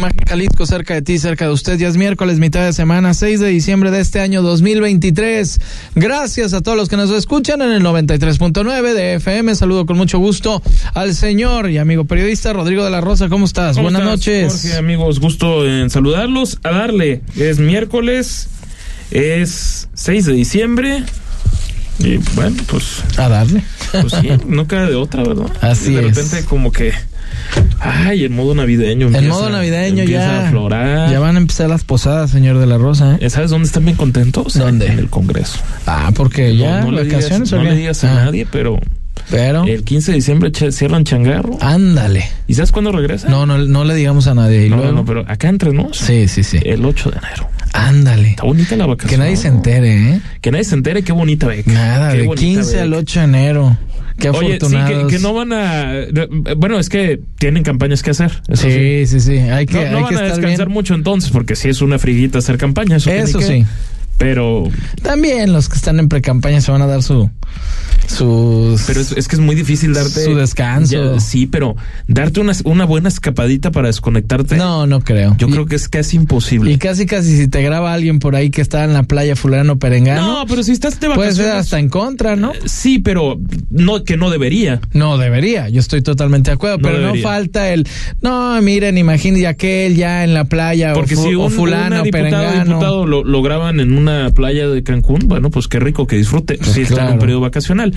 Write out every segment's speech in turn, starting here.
Imagen Jalisco, cerca de ti, cerca de usted. Ya es miércoles, mitad de semana, 6 de diciembre de este año 2023. Gracias a todos los que nos escuchan en el 93.9 de FM. Saludo con mucho gusto al señor y amigo periodista Rodrigo de la Rosa. ¿Cómo estás? ¿Cómo Buenas estás, noches. Jorge, amigos, gusto en saludarlos. A darle, es miércoles, es 6 de diciembre. Y bueno, pues, A darle. pues sí, no queda de otra, ¿verdad? Así Y de es. repente como que, ay, el modo navideño. Empieza- modo navideño empieza ya. a aflorar. Ya van a empezar las posadas, señor de la Rosa. ¿eh? ¿Sabes dónde están bien contentos? ¿Dónde? En el Congreso. Ah, porque ya no, no le digas, no le digas a Ah, nadie, pero Pero, el 15 de diciembre cierran changarro. ándale. ¿Y sabes cuándo regresa? No, no, no le digamos a nadie. ¿Y no, luego? no, pero acá entre nos. Sí, sí, sí. El 8 de enero. Ándale. Está bonita la vacación. Que nadie se entere, ¿eh? Que nadie se entere qué bonita beca. Nada, Qué de bonita 15 al beca. 8 de enero. Qué Oye, sí, afortunados. que, que no van a. Bueno, es que tienen campañas que hacer. Eso Sí, sí. sí, sí. Hay que, No, no hay van que a descansar bien. mucho entonces, porque sí es una friguita hacer campaña. Eso, sí. Pero, También los que están en precampaña se van a dar su sus pero es, es que es muy difícil darte. Su descanso. Ya, sí, pero darte una, una buena escapadita para desconectarte. No, no creo. Yo Y- creo que es casi imposible. y casi casi si te graba alguien por ahí que está en la playa fulano perengano, no, pero si estás de puede vacaciones. ser hasta en contra, ¿no? Sí, pero no, que no debería. No debería, yo estoy totalmente de acuerdo, No pero debería. no falta el, no, miren, imagínate aquel ya en la playa Porque o, si o un, fulano una diputado, perengano. diputado lo, lo graban en una playa de Cancún, bueno, pues qué rico que disfrute. Pues sí, está en claro. un periodo vacacional.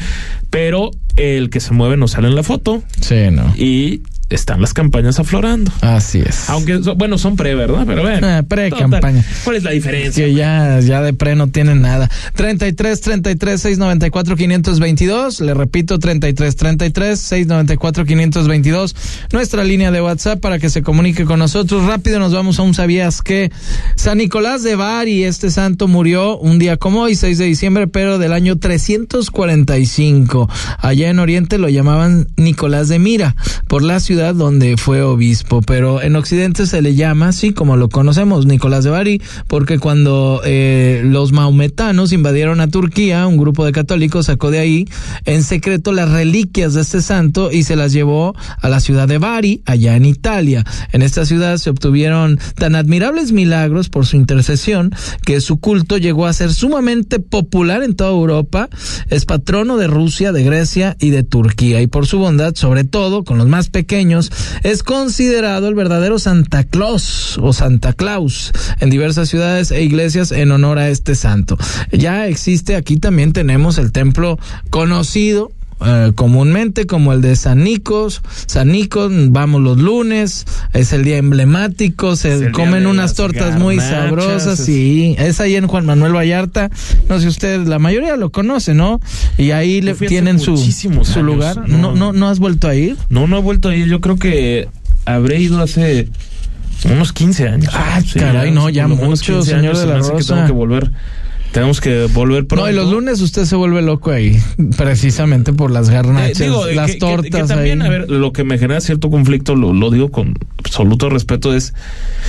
Pero el que se mueve no sale en la foto Sí, no. y están las campañas aflorando. Así es. Aunque, bueno, son pre, ¿verdad? Pero bueno. Ah, pre-campaña. ¿Cuál es la diferencia? que ya, ya de pre no tienen nada. 33 33 694 522. Le repito, 33 33 694 522. Nuestra línea de WhatsApp para que se comunique con nosotros. Rápido nos vamos a un sabías que San Nicolás de Bari, este santo murió un día como hoy, 6 de diciembre, pero del año 345. Allá en Oriente lo llamaban Nicolás de Mira, por la ciudad donde fue obispo, pero en Occidente se le llama así como lo conocemos, Nicolás de Bari, porque cuando eh, los maometanos invadieron a Turquía, un grupo de católicos sacó de ahí en secreto las reliquias de este santo y se las llevó a la ciudad de Bari, allá en Italia. En esta ciudad se obtuvieron tan admirables milagros por su intercesión que su culto llegó a ser sumamente popular en toda Europa. Es patrono de Rusia, de Grecia y de Turquía y por su bondad, sobre todo con los más pequeños, es considerado el verdadero Santa Claus o Santa Claus en diversas ciudades e iglesias en honor a este santo. Ya existe, aquí también tenemos el templo conocido eh, comúnmente como el de San Nicos, San Nicos, vamos los lunes, es el día emblemático, se comen unas tortas muy sabrosas, es- sí, es ahí en Juan Manuel Vallarta, no sé ustedes, la mayoría lo conoce, ¿no? Y ahí le tienen su, su lugar, no. ¿No, no, ¿no has vuelto a ir? No, no he vuelto a ir. Yo creo que habré ido hace unos 15 años. Ah, caray, no, ya mucho, 15 señor años de la hace que Rosa. tengo que volver. Tenemos que volver pronto. No, y los lunes usted se vuelve loco ahí, precisamente por las Eh, garnachas, digo, eh, las que- que- tortas que también, ahí. a ver, lo que me genera cierto conflicto, lo, lo digo con absoluto respeto, es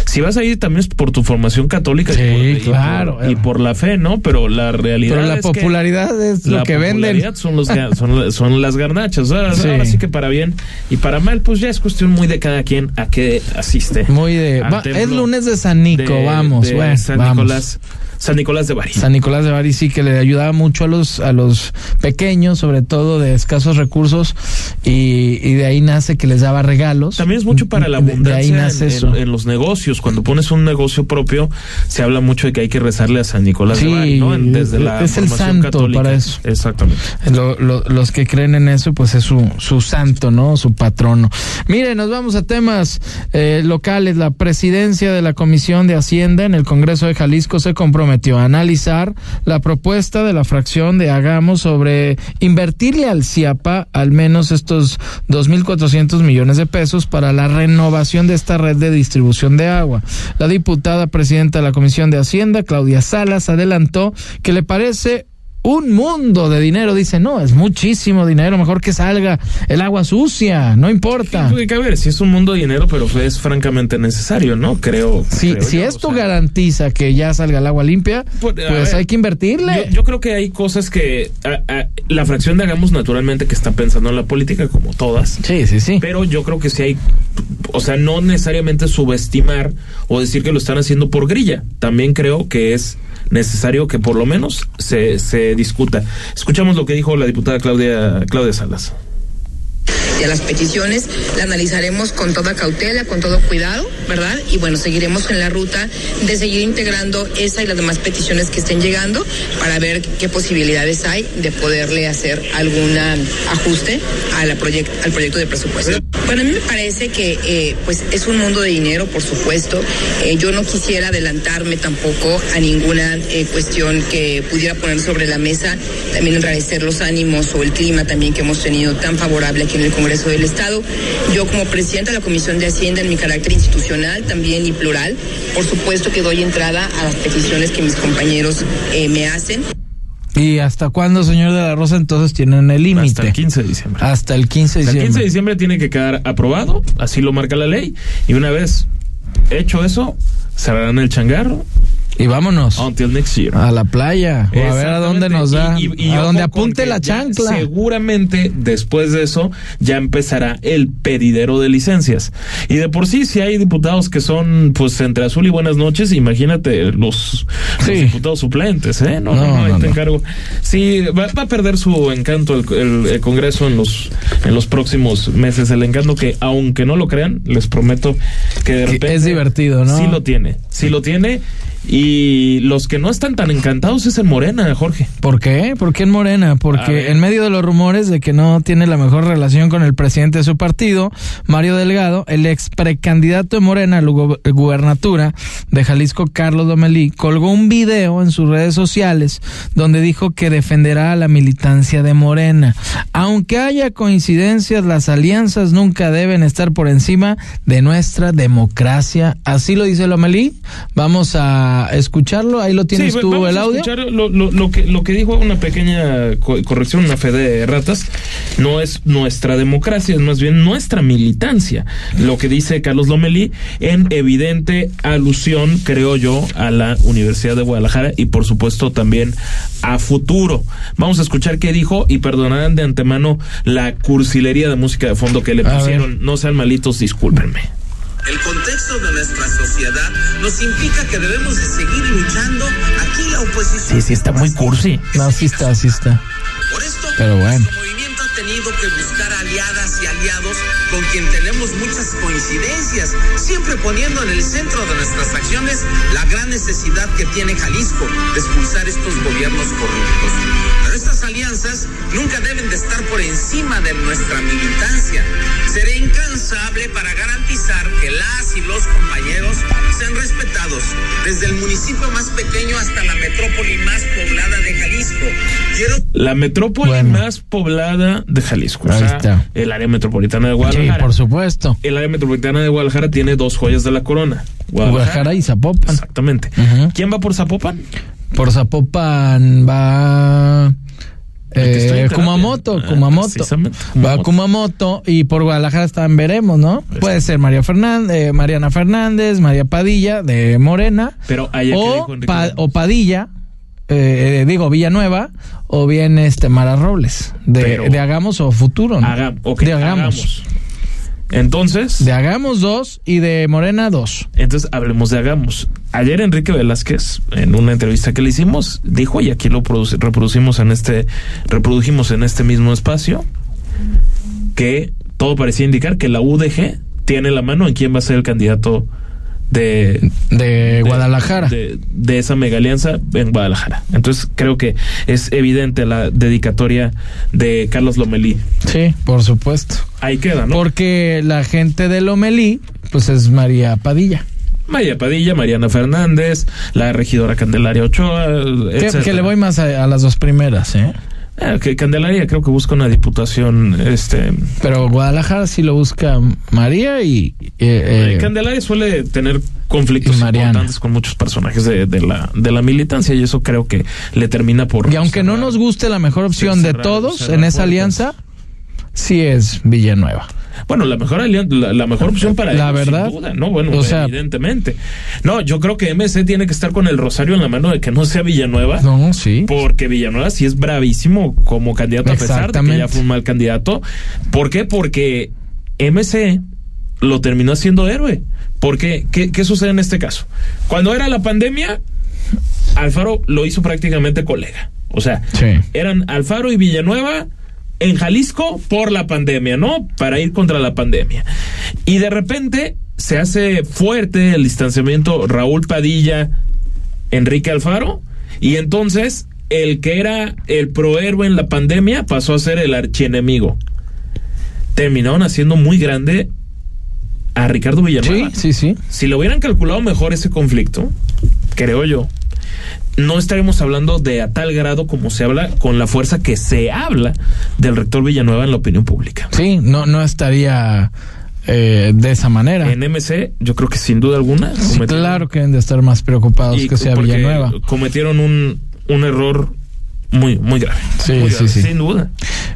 si vas a ir también es por tu formación católica y Sí, y, claro. por, y por la fe, ¿no? Pero la realidad Pero la es que popularidad es lo la que venden. popularidad Son, los, son, son las garnachas. Ahora, Sí. ahora sí que para bien y para mal, pues ya es cuestión muy de cada quien a qué asiste. Muy de. Va- es lunes de San Nico, de- vamos, de bueno, San vamos. Nicolás. San Nicolás de Bari. San Nicolás de Bari sí que le ayudaba mucho a los a los pequeños, sobre todo de escasos recursos, y, y de ahí nace que les daba regalos. También es mucho para la abundancia De ahí nace en, eso. en- en los negocios. Cuando pones un negocio propio, se habla mucho de que hay que rezarle a San Nicolás Sí, de Bari, ¿no? Desde la es el santo católica. para eso. Exactamente. Lo- lo- los que creen en eso, pues es su, su santo, ¿no? Su patrono. Mire, nos vamos a temas eh, locales. La presidencia de la Comisión de Hacienda en el Congreso de Jalisco se comprometió prometió analizar la propuesta de la fracción de Hagamos sobre invertirle al CIAPA al menos estos 2.400 millones de pesos para la renovación de esta red de distribución de agua. La diputada presidenta de la Comisión de Hacienda, Claudia Salas, adelantó que le parece un mundo de dinero. Dice, no, es muchísimo dinero, mejor que salga el agua sucia, no importa. Sí, que ver, si es un mundo de dinero, pero es francamente necesario, ¿no? Creo. Si, creo si yo, esto o sea, garantiza que ya salga el agua limpia, Pues, pues, a ver, hay que invertirle. Yo, yo creo que hay cosas que a- a- la fracción de Hagamos naturalmente que está pensando en la política, como todas. sí, sí, sí. Pero yo creo que sí hay, o sea, no necesariamente subestimar o decir que lo están haciendo por grilla. También creo que es necesario que por lo menos se, se discuta. Escuchamos lo que dijo la diputada Claudia, Claudia Salas. y a las peticiones la analizaremos con toda cautela, con todo cuidado, ¿verdad? Y bueno, seguiremos en la ruta de seguir integrando esa y las demás peticiones que estén llegando para ver qué posibilidades hay de poderle hacer algún ajuste a la proyec- al proyecto de presupuesto. Bueno, a mí me parece que eh, pues es un mundo de dinero, por supuesto. Eh, yo no quisiera adelantarme tampoco a ninguna eh, cuestión que pudiera poner sobre la mesa, también enrarecer los ánimos o el clima también que hemos tenido tan favorable aquí en el Congreso del Estado. Yo como presidenta de la Comisión de Hacienda en mi carácter institucional también y plural, por supuesto que doy entrada a las peticiones que mis compañeros eh, me hacen. ¿Y hasta cuándo, señor de la Rosa, entonces tienen el límite? Hasta el 15 de diciembre. Hasta el 15 de Hasta el 15 de diciembre. diciembre tiene que quedar aprobado, así lo marca la ley. Y una vez hecho eso, cerrarán el changarro Y vámonos until next year. a la playa. O a ver a dónde nos da. Y- y- y a donde apunte la chancla. Seguramente después de eso ya empezará el pedidero de licencias. Y de por sí, si hay diputados que son pues entre azul y buenas noches, imagínate los, diputados suplentes, ¿eh? No, no, No, no, ahí no, te encargo. Sí, va, va a perder su encanto el, el- el Congreso en los, en los próximos meses. El encanto que, aunque no lo crean, les prometo que de repente. es divertido, ¿no? Sí lo tiene, sí lo tiene. Y los que no están tan encantados es en Morena, Jorge. ¿Por qué? ¿Por qué en Morena? Porque en medio de los rumores de que no tiene la mejor relación con el presidente de su partido, Mario Delgado, el ex precandidato de Morena a la gu- gubernatura de Jalisco, Carlos Domelí, colgó un video en sus redes sociales donde dijo que defenderá a la militancia de Morena. Aunque haya coincidencias, las alianzas nunca deben estar por encima de nuestra democracia. Así lo dice Lomelí. Vamos a escucharlo. Ahí lo tienes Sí, tú vamos el a audio. escuchar lo, lo- lo que, lo que dijo una pequeña co- corrección, una fe de ratas. No es nuestra democracia, es más bien nuestra militancia. Lo que dice Carlos Lomelí en evidente alusión, creo yo, a la Universidad de Guadalajara y por supuesto también a futuro. Vamos a escuchar qué dijo y perdonarán de antemano la cursilería de música de fondo que le pusieron. No sean malitos, discúlpenme. El contexto de nuestra sociedad nos implica que debemos de seguir luchando. Aquí la oposición. Sí, sí, está muy cursi. No, sí está, sí está. Por esto, Pero bueno. Tenido que buscar aliadas y aliados con quien tenemos muchas coincidencias, siempre poniendo en el centro de nuestras acciones la gran necesidad que tiene Jalisco de expulsar estos gobiernos corruptos. Pero estas alianzas nunca deben de estar por encima de nuestra militancia. Seré incansable para garantizar que las y los compañeros sean respetados, desde el municipio más pequeño hasta la metrópoli más poblada de Jalisco. Quiero La metrópoli Bueno. más poblada de Jalisco. Ahí o sea, está. El área metropolitana de Sí, Guadalajara. por supuesto. El área metropolitana de Guadalajara tiene dos joyas de la corona. Guadalajara y Zapopan. Exactamente. ¿Quién va por Zapopan? Por Zapopan va eh. Kumamoto, Ah, Kumamoto. precisamente, Va Kumamoto. Kumamoto y por Guadalajara están veremos, ¿no? Puede ser María Fernández, eh, Mariana Fernández, María Padilla de Morena Pero allá que o, Pa- o Padilla, eh, eh, digo Villanueva o bien este Mara Robles de, Pero- de Hagamos o Futuro, ¿no? Haga- de Hagamos. hagamos. Entonces, De Hagamos dos y de Morena dos. entonces hablemos de Hagamos. Ayer Enrique Velázquez, en una entrevista que le hicimos, dijo, y aquí lo produce- reproducimos en este, reprodujimos en este mismo espacio, que todo parecía indicar que la UDG tiene la mano en quién va a ser el candidato de, De, Guadalajara. De, de esa mega alianza en Guadalajara. Entonces creo que es evidente la dedicatoria de Carlos Lomelí. Sí, por supuesto. Ahí queda, ¿no? Porque la gente de Lomelí, pues es María Padilla. María Padilla, Mariana Fernández, la regidora Candelaria Ochoa, que le voy más a, a las dos primeras, ¿eh? Ah, que Candelaria creo que busca una diputación, este... Pero Guadalajara sí lo busca María y... eh, eh, Candelaria suele tener conflictos importantes con muchos personajes de, de la, de la militancia y eso creo que le termina por... y aunque no nos guste la mejor opción de cerrar- todos en esa puertas. alianza, sí es Villanueva. Bueno, la mejor la, la mejor opción para La ellos, verdad. sin duda, no, bueno, O sea- evidentemente. No, yo creo que MC tiene que estar con el rosario en la mano de que no sea Villanueva. No, sí. Porque Villanueva sí es bravísimo como candidato, a pesar de que ya fue un mal candidato. ¿Por qué? Porque MC lo terminó haciendo héroe. Porque, ¿qué, qué sucede en este caso? Cuando era la pandemia, Alfaro lo hizo prácticamente colega. O sea, Sí. eran Alfaro y Villanueva en Jalisco por la pandemia, ¿no? Para ir contra la pandemia. Y de repente se hace fuerte el distanciamiento Raúl Padilla, Enrique Alfaro, y entonces el que era el prohéroe en la pandemia pasó a ser el archienemigo. Terminaron haciendo muy grande a Ricardo Sí, Villanueva. sí, sí. Si lo hubieran calculado mejor ese conflicto, creo yo, no estaríamos hablando de a tal grado como se habla con la fuerza que se habla del rector Villanueva en la opinión pública. Sí, no, no estaría eh, de esa manera. En MC, yo creo que sin duda alguna. Sí, claro que deben de estar más preocupados y que sea Villanueva. Cometieron un, un error muy, muy grave. Sí, Muy sí, grave, sí. Sin duda.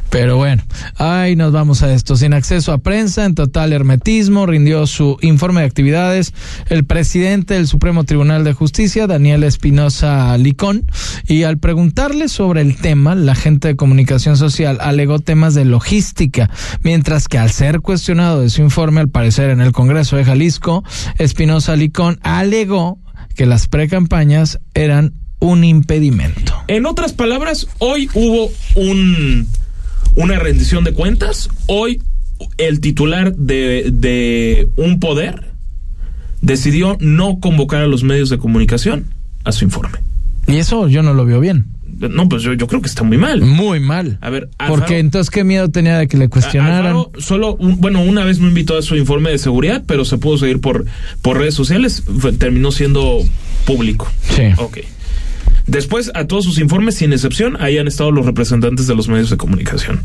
Pero bueno, ahí nos vamos a esto. Sin acceso a prensa, en total hermetismo, rindió su informe de actividades el presidente del Supremo Tribunal de Justicia, Daniel Espinosa Licón, y al preguntarle sobre el tema, la gente de comunicación social alegó temas de logística, mientras que al ser cuestionado de su informe, al parecer en el Congreso de Jalisco, Espinosa Licón alegó que las precampañas eran un impedimento. En otras palabras, hoy hubo un, una rendición de cuentas. Hoy el titular de, de un poder decidió no convocar a los medios de comunicación a su informe. Y eso yo no lo veo bien. No, pues yo, yo creo que está muy mal. Muy mal. A ver, Alfaro- Porque entonces qué miedo tenía de que le cuestionaran. Alfaro solo, un- bueno, una vez me invitó a su informe de seguridad, pero se pudo seguir por, por redes sociales. Terminó siendo público. Sí. Ok. Después, a todos sus informes, sin excepción, ahí han estado los representantes de los medios de comunicación.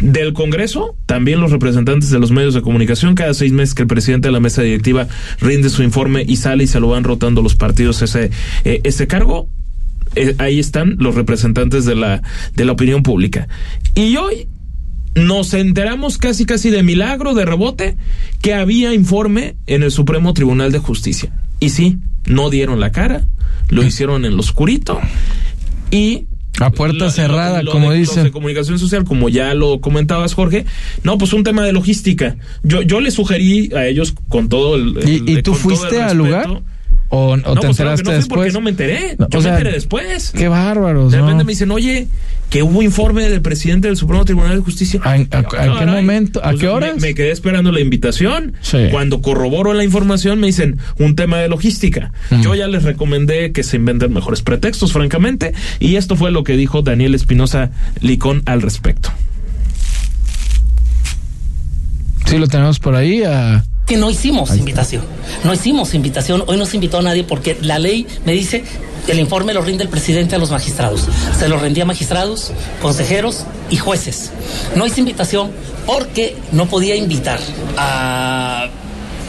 Del Congreso, también los representantes de los medios de comunicación. Cada seis meses que el presidente de la mesa directiva rinde su informe y sale y se lo van rotando los partidos ese, eh, ese cargo, eh, ahí están los representantes de la, de la opinión pública. Y hoy nos enteramos casi casi de milagro, de rebote, que había informe en el Supremo Tribunal de Justicia. Y sí, no dieron la cara, lo hicieron en lo oscurito y A puerta lo- cerrada, lo como de, dicen. de comunicación social, como ya lo comentabas, Jorge. No, pues un tema de logística. Yo, yo le sugerí a ellos con todo el. el- ¿Y, y tú fuiste al lugar? ¿O, o No, te pues claro que enteraste no fui porque después? no me enteré. No, Yo o me enteré después. Qué bárbaros, De ¿no? repente me dicen, oye, que hubo informe del presidente del Supremo Tribunal de Justicia. ¿A- a- a qué momento? ¿A Pues qué me- horas? Me, quedé esperando la invitación. Sí. Cuando corroboro la información me dicen un tema de logística. Mm. Yo ya les recomendé que se inventen mejores pretextos, francamente, y esto fue lo que dijo Daniel Espinosa Licón al respecto. Sí, lo tenemos por ahí. A... que no hicimos invitación. No hicimos invitación. Hoy no se invitó a nadie porque la ley me dice el informe lo rinde el presidente a los magistrados. Se lo rendía a magistrados, consejeros y jueces. No hice invitación porque no podía invitar a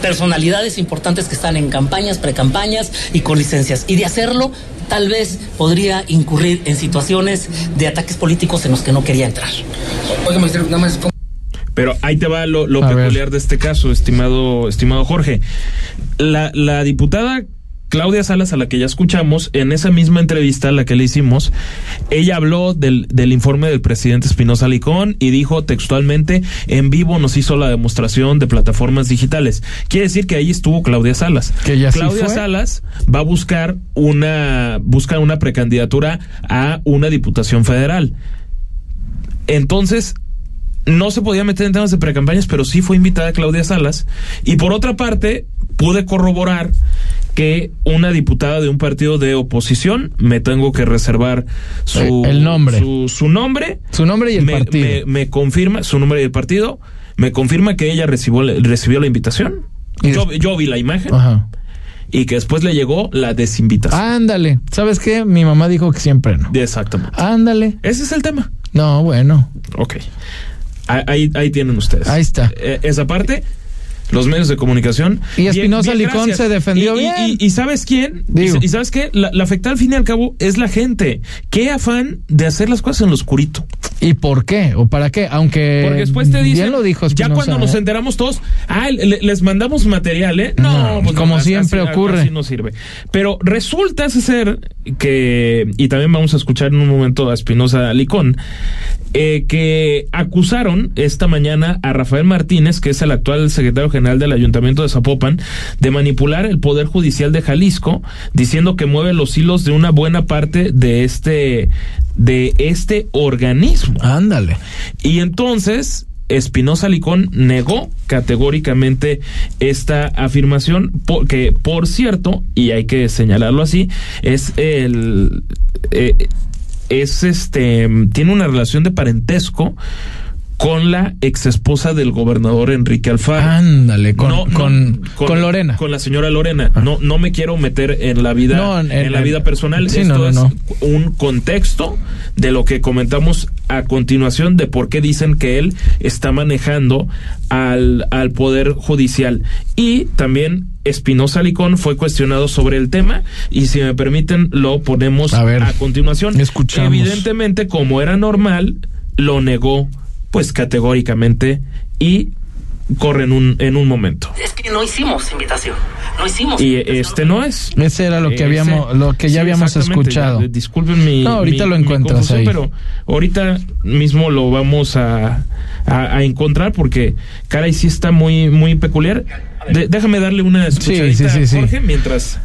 personalidades importantes que están en campañas, precampañas y con licencias. Y de hacerlo, tal vez podría incurrir en situaciones de ataques políticos en los que no quería entrar. Oiga, magistrado, nada más. Pero ahí te va lo, lo A ver. peculiar de este caso, estimado, estimado Jorge. La, la diputada Claudia Salas, a la que ya escuchamos, en esa misma entrevista a la que le hicimos, ella habló del, del informe del presidente Espinosa Licón y dijo textualmente, en vivo nos hizo la demostración de plataformas digitales. Quiere decir que ahí estuvo Claudia Salas. Que Claudia. Salas va a buscar una, busca una precandidatura a una diputación federal. Entonces, no se podía meter en temas de precampañas, pero sí fue invitada Claudia Salas. Y por otra parte, pude corroborar que una diputada de un partido de oposición, me tengo que reservar su, Eh, el nombre. su, su nombre, Su nombre y el me, partido. me- me confirma su nombre y el partido, me confirma que ella recibió, recibió la invitación. Yo, yo vi la imagen Ajá. y que después le llegó la desinvitación. Ándale. ¿Sabes qué? Mi mamá dijo que siempre no. Exactamente. Ándale. Ese es el tema. No, bueno. Ok. Ahí, ahí, tienen ustedes. Ahí está. Eh, esa parte, los medios de comunicación. Y Espinosa Licón gracias. se defendió Y- bien. Y, y ¿sabes quién? Y, ¿sabes qué? La, la afectada al fin y al cabo es la gente. Qué afán de hacer las cosas en lo oscurito. ¿Y por qué? ¿O para qué? Aunque. Porque después te dicen, Bien lo dijo ya cuando nos ¿eh? enteramos todos, ah, le- les mandamos material, ¿eh? No, como así- siempre así- ocurre. Así no sirve. Pero resulta ser que, y también vamos a escuchar en un momento a Espinosa Licón, eh, que acusaron esta mañana a Rafael Martínez, que es el actual secretario general del Ayuntamiento de Zapopan, de manipular el Poder Judicial de Jalisco, diciendo que mueve los hilos de una buena parte de este, de este organismo. Ándale. Y entonces Espinosa Licón negó categóricamente esta afirmación, porque por cierto, y hay que señalarlo así, es el eh, es este tiene una relación de parentesco con la ex esposa del gobernador Enrique Alfaro. Ándale, con, No, no, con, con Lorena. Con la señora Lorena. No, no me quiero meter en la vida, No, en- en, la vida personal. sí, Esto es un contexto de lo que comentamos a continuación de por qué dicen que él está manejando al, al poder judicial. Y también Espinosa Licón fue cuestionado sobre el tema y si me permiten lo ponemos A ver, continuación. escuchamos. Evidentemente, como era normal, lo negó pues categóricamente y corre en un, en un momento. Es que no hicimos invitación. No hicimos. Y invitación. este no es. Ese era lo que Ese- habíamos, lo que ya sí, habíamos escuchado. Ya, disculpen mi. No, ahorita mi- lo encuentras ahí. Pero ahorita mismo lo vamos a, a, a encontrar porque, caray, sí está muy, muy peculiar. De- déjame darle una escuchadita sí, sí, Jorge mientras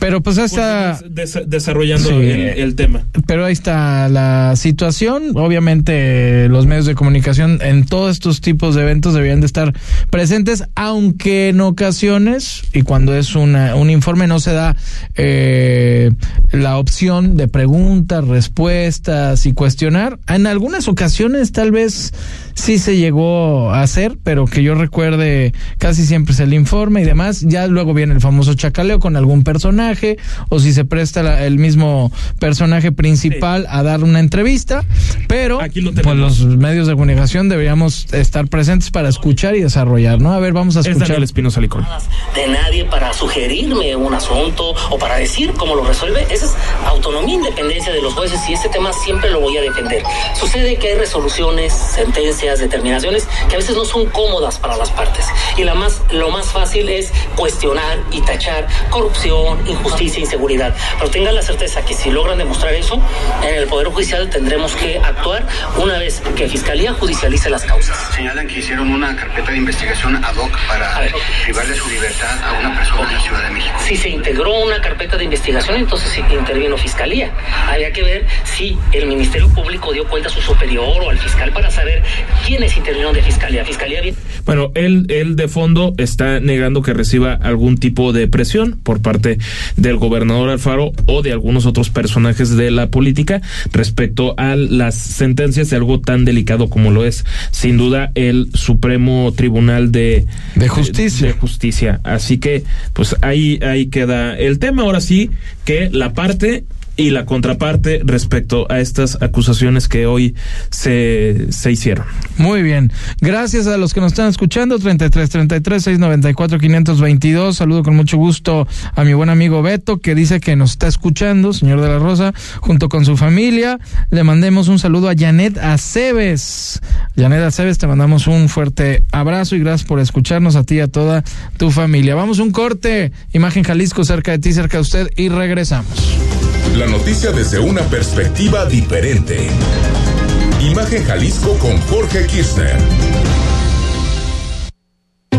Pero pues está, continúas des- desarrollando Sí. el, el tema. pero ahí está la situación. Obviamente los medios de comunicación en todos estos tipos de eventos deberían de estar presentes, aunque en ocasiones y cuando es una, un informe no se da eh, la opción de preguntas, respuestas y cuestionar. En algunas ocasiones tal vez sí se llegó a hacer, pero que yo recuerde casi siempre es el informe y demás. Ya luego viene el famoso chacaleo con algún personaje o si se presta la- el mismo personaje principal a dar una entrevista, pero Aquí lo pues tenemos. los medios de comunicación deberíamos estar presentes para escuchar y desarrollar, ¿no? A ver, vamos a Es escuchar. Daniel Espinosa Licón. de nadie para sugerirme un asunto o para decir cómo lo resuelve. Esa es autonomía e independencia de los jueces y este tema siempre lo voy a defender. Sucede que hay resoluciones, sentencias, determinaciones que a veces no son cómodas para las partes. Y la más, lo más fácil es cuestionar y tachar corrupción, injusticia, inseguridad. Pero tengan la certeza que si logran demostrar eso, en el Poder Judicial tendremos que actuar una vez que Fiscalía judicialice las causas. Señalan que hicieron una carpeta de investigación ad hoc para ver. privarle su libertad a una persona en la Ciudad de México. Si se integró una carpeta de investigación, entonces intervino Fiscalía. Había que ver si el Ministerio Público dio cuenta a su superior o al fiscal para saber quiénes intervinieron de Fiscalía. Fiscalía bien- Bueno, él, él de fondo está negando que reciba algún tipo de presión por parte del gobernador Alfaro o de algunos otros personajes de la política respecto a las sentencias de algo tan delicado como lo es, sin duda, el Supremo Tribunal de, De Justicia. de Justicia. Así que, pues ahí, ahí queda el tema. Ahora sí que la parte y la contraparte respecto a estas acusaciones que hoy se, se hicieron. Muy bien. Gracias a los que nos están escuchando. 33 33 694 522. Saludo con mucho gusto a mi buen amigo Beto, que dice que nos está escuchando, señor de la Rosa, junto con su familia. Le mandemos un saludo a Janet Aceves. Janet Aceves, te mandamos un fuerte abrazo y gracias por escucharnos a ti y a toda tu familia. Vamos un corte. Imagen Jalisco cerca de ti, cerca de usted y regresamos. La noticia desde una perspectiva diferente. Imagen Jalisco con Jorge Kirchner.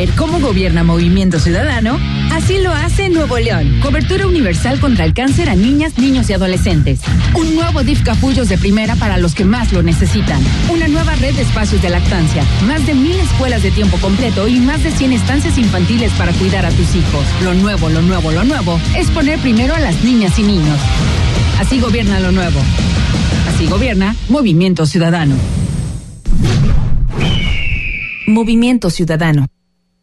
¿Quieres saber cómo gobierna Movimiento Ciudadano? Así lo hace Nuevo León. Cobertura universal contra el cáncer a niñas, niños y adolescentes. Un nuevo DIF capullos de primera para los que más lo necesitan. Una nueva red de espacios de lactancia. Más de mil escuelas de tiempo completo y más de 100 estancias infantiles para cuidar a tus hijos. Lo nuevo, lo nuevo, lo nuevo es poner primero a las niñas y niños. Así gobierna lo nuevo. Así gobierna Movimiento Ciudadano. Movimiento Ciudadano.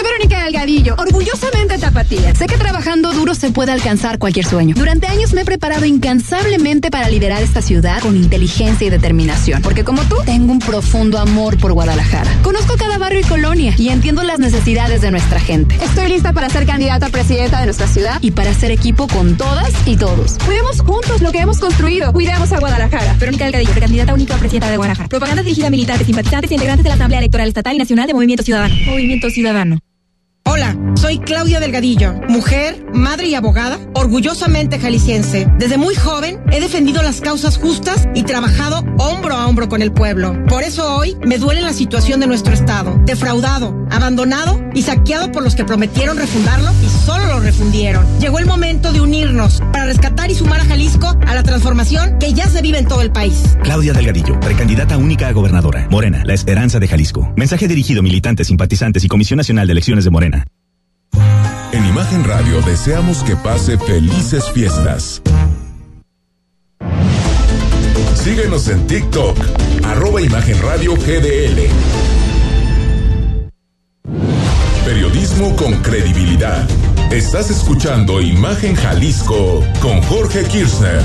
Soy Verónica Delgadillo, orgullosamente tapatía. Sé que trabajando duro se puede alcanzar cualquier sueño. Durante años me he preparado incansablemente para liderar esta ciudad con inteligencia y determinación. Porque como tú, tengo un profundo amor por Guadalajara. Conozco cada barrio y colonia y entiendo las necesidades de nuestra gente. Estoy lista para ser candidata a presidenta de nuestra ciudad y para hacer equipo con todas y todos. Cuidemos juntos lo que hemos construido. Cuidemos a Guadalajara. Verónica Delgadillo, candidata única a presidenta de Guadalajara. Propaganda dirigida a militantes, simpatizantes y integrantes de la Asamblea Electoral Estatal y Nacional de Movimiento Ciudadano. Movimiento Ciudadano. Hola, soy Claudia Delgadillo, mujer, madre y abogada, orgullosamente jalisciense. Desde muy joven he defendido las causas justas y trabajado hombro a hombro con el pueblo. Por eso hoy me duele la situación de nuestro estado, defraudado, abandonado y saqueado por los que prometieron refundarlo y solo lo refundieron. Llegó el momento de unirnos para rescatar y sumar a Jalisco a la transformación que ya se vive en todo el país. Claudia Delgadillo, precandidata única a gobernadora. Morena, la esperanza de Jalisco. Mensaje dirigido a militantes, simpatizantes y Comisión Nacional de Elecciones de Morena. En Imagen Radio deseamos que pase felices fiestas. Síguenos en TikTok, arroba Imagen Radio GDL. Periodismo con credibilidad. Estás escuchando Imagen Jalisco con Jorge Kirchner.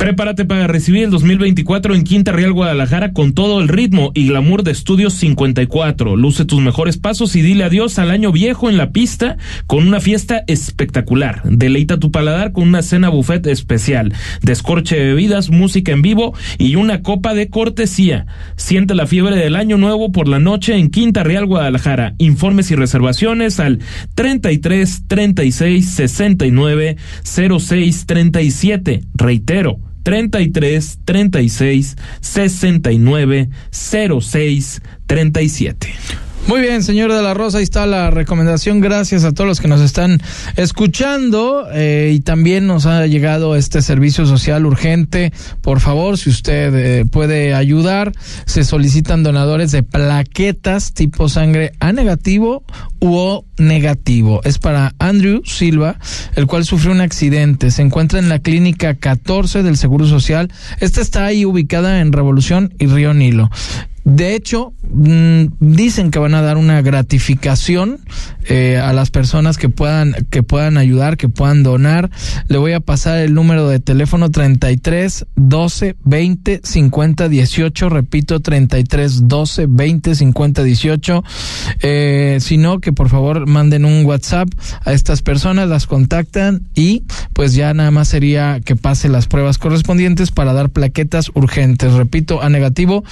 Prepárate para recibir el 2024 en Quinta Real Guadalajara con todo el ritmo y glamour de Estudios 54. Luce tus mejores pasos y dile adiós al año viejo en la pista con una fiesta espectacular. Deleita tu paladar con una cena buffet especial, descorche de bebidas, música en vivo y una copa de cortesía. Siente la fiebre del año nuevo por la noche en Quinta Real Guadalajara. Informes y reservaciones al 33 36 69 06 37. Reitero 33 36 69 06 37. Muy bien, señor de la Rosa, ahí está la recomendación. Gracias a todos los que nos están escuchando eh, y también nos ha llegado este servicio social urgente. Por favor, si usted eh, puede ayudar, se solicitan donadores de plaquetas tipo sangre A negativo u O negativo. Es para Andrew Silva, el cual sufrió un accidente. Se encuentra en la clínica 14 del Seguro Social. Esta está ahí ubicada en Revolución y Río Nilo. De hecho, mmm, dicen que van a dar una gratificación eh, a las personas que puedan que puedan ayudar, que puedan donar. Le voy a pasar el número de teléfono 33 12 20 50 18. Repito, 33 12 20 50 18. Eh, si no, que por favor manden un WhatsApp a estas personas, las contactan y pues ya nada más sería que pase las pruebas correspondientes para dar plaquetas urgentes. Repito, a negativo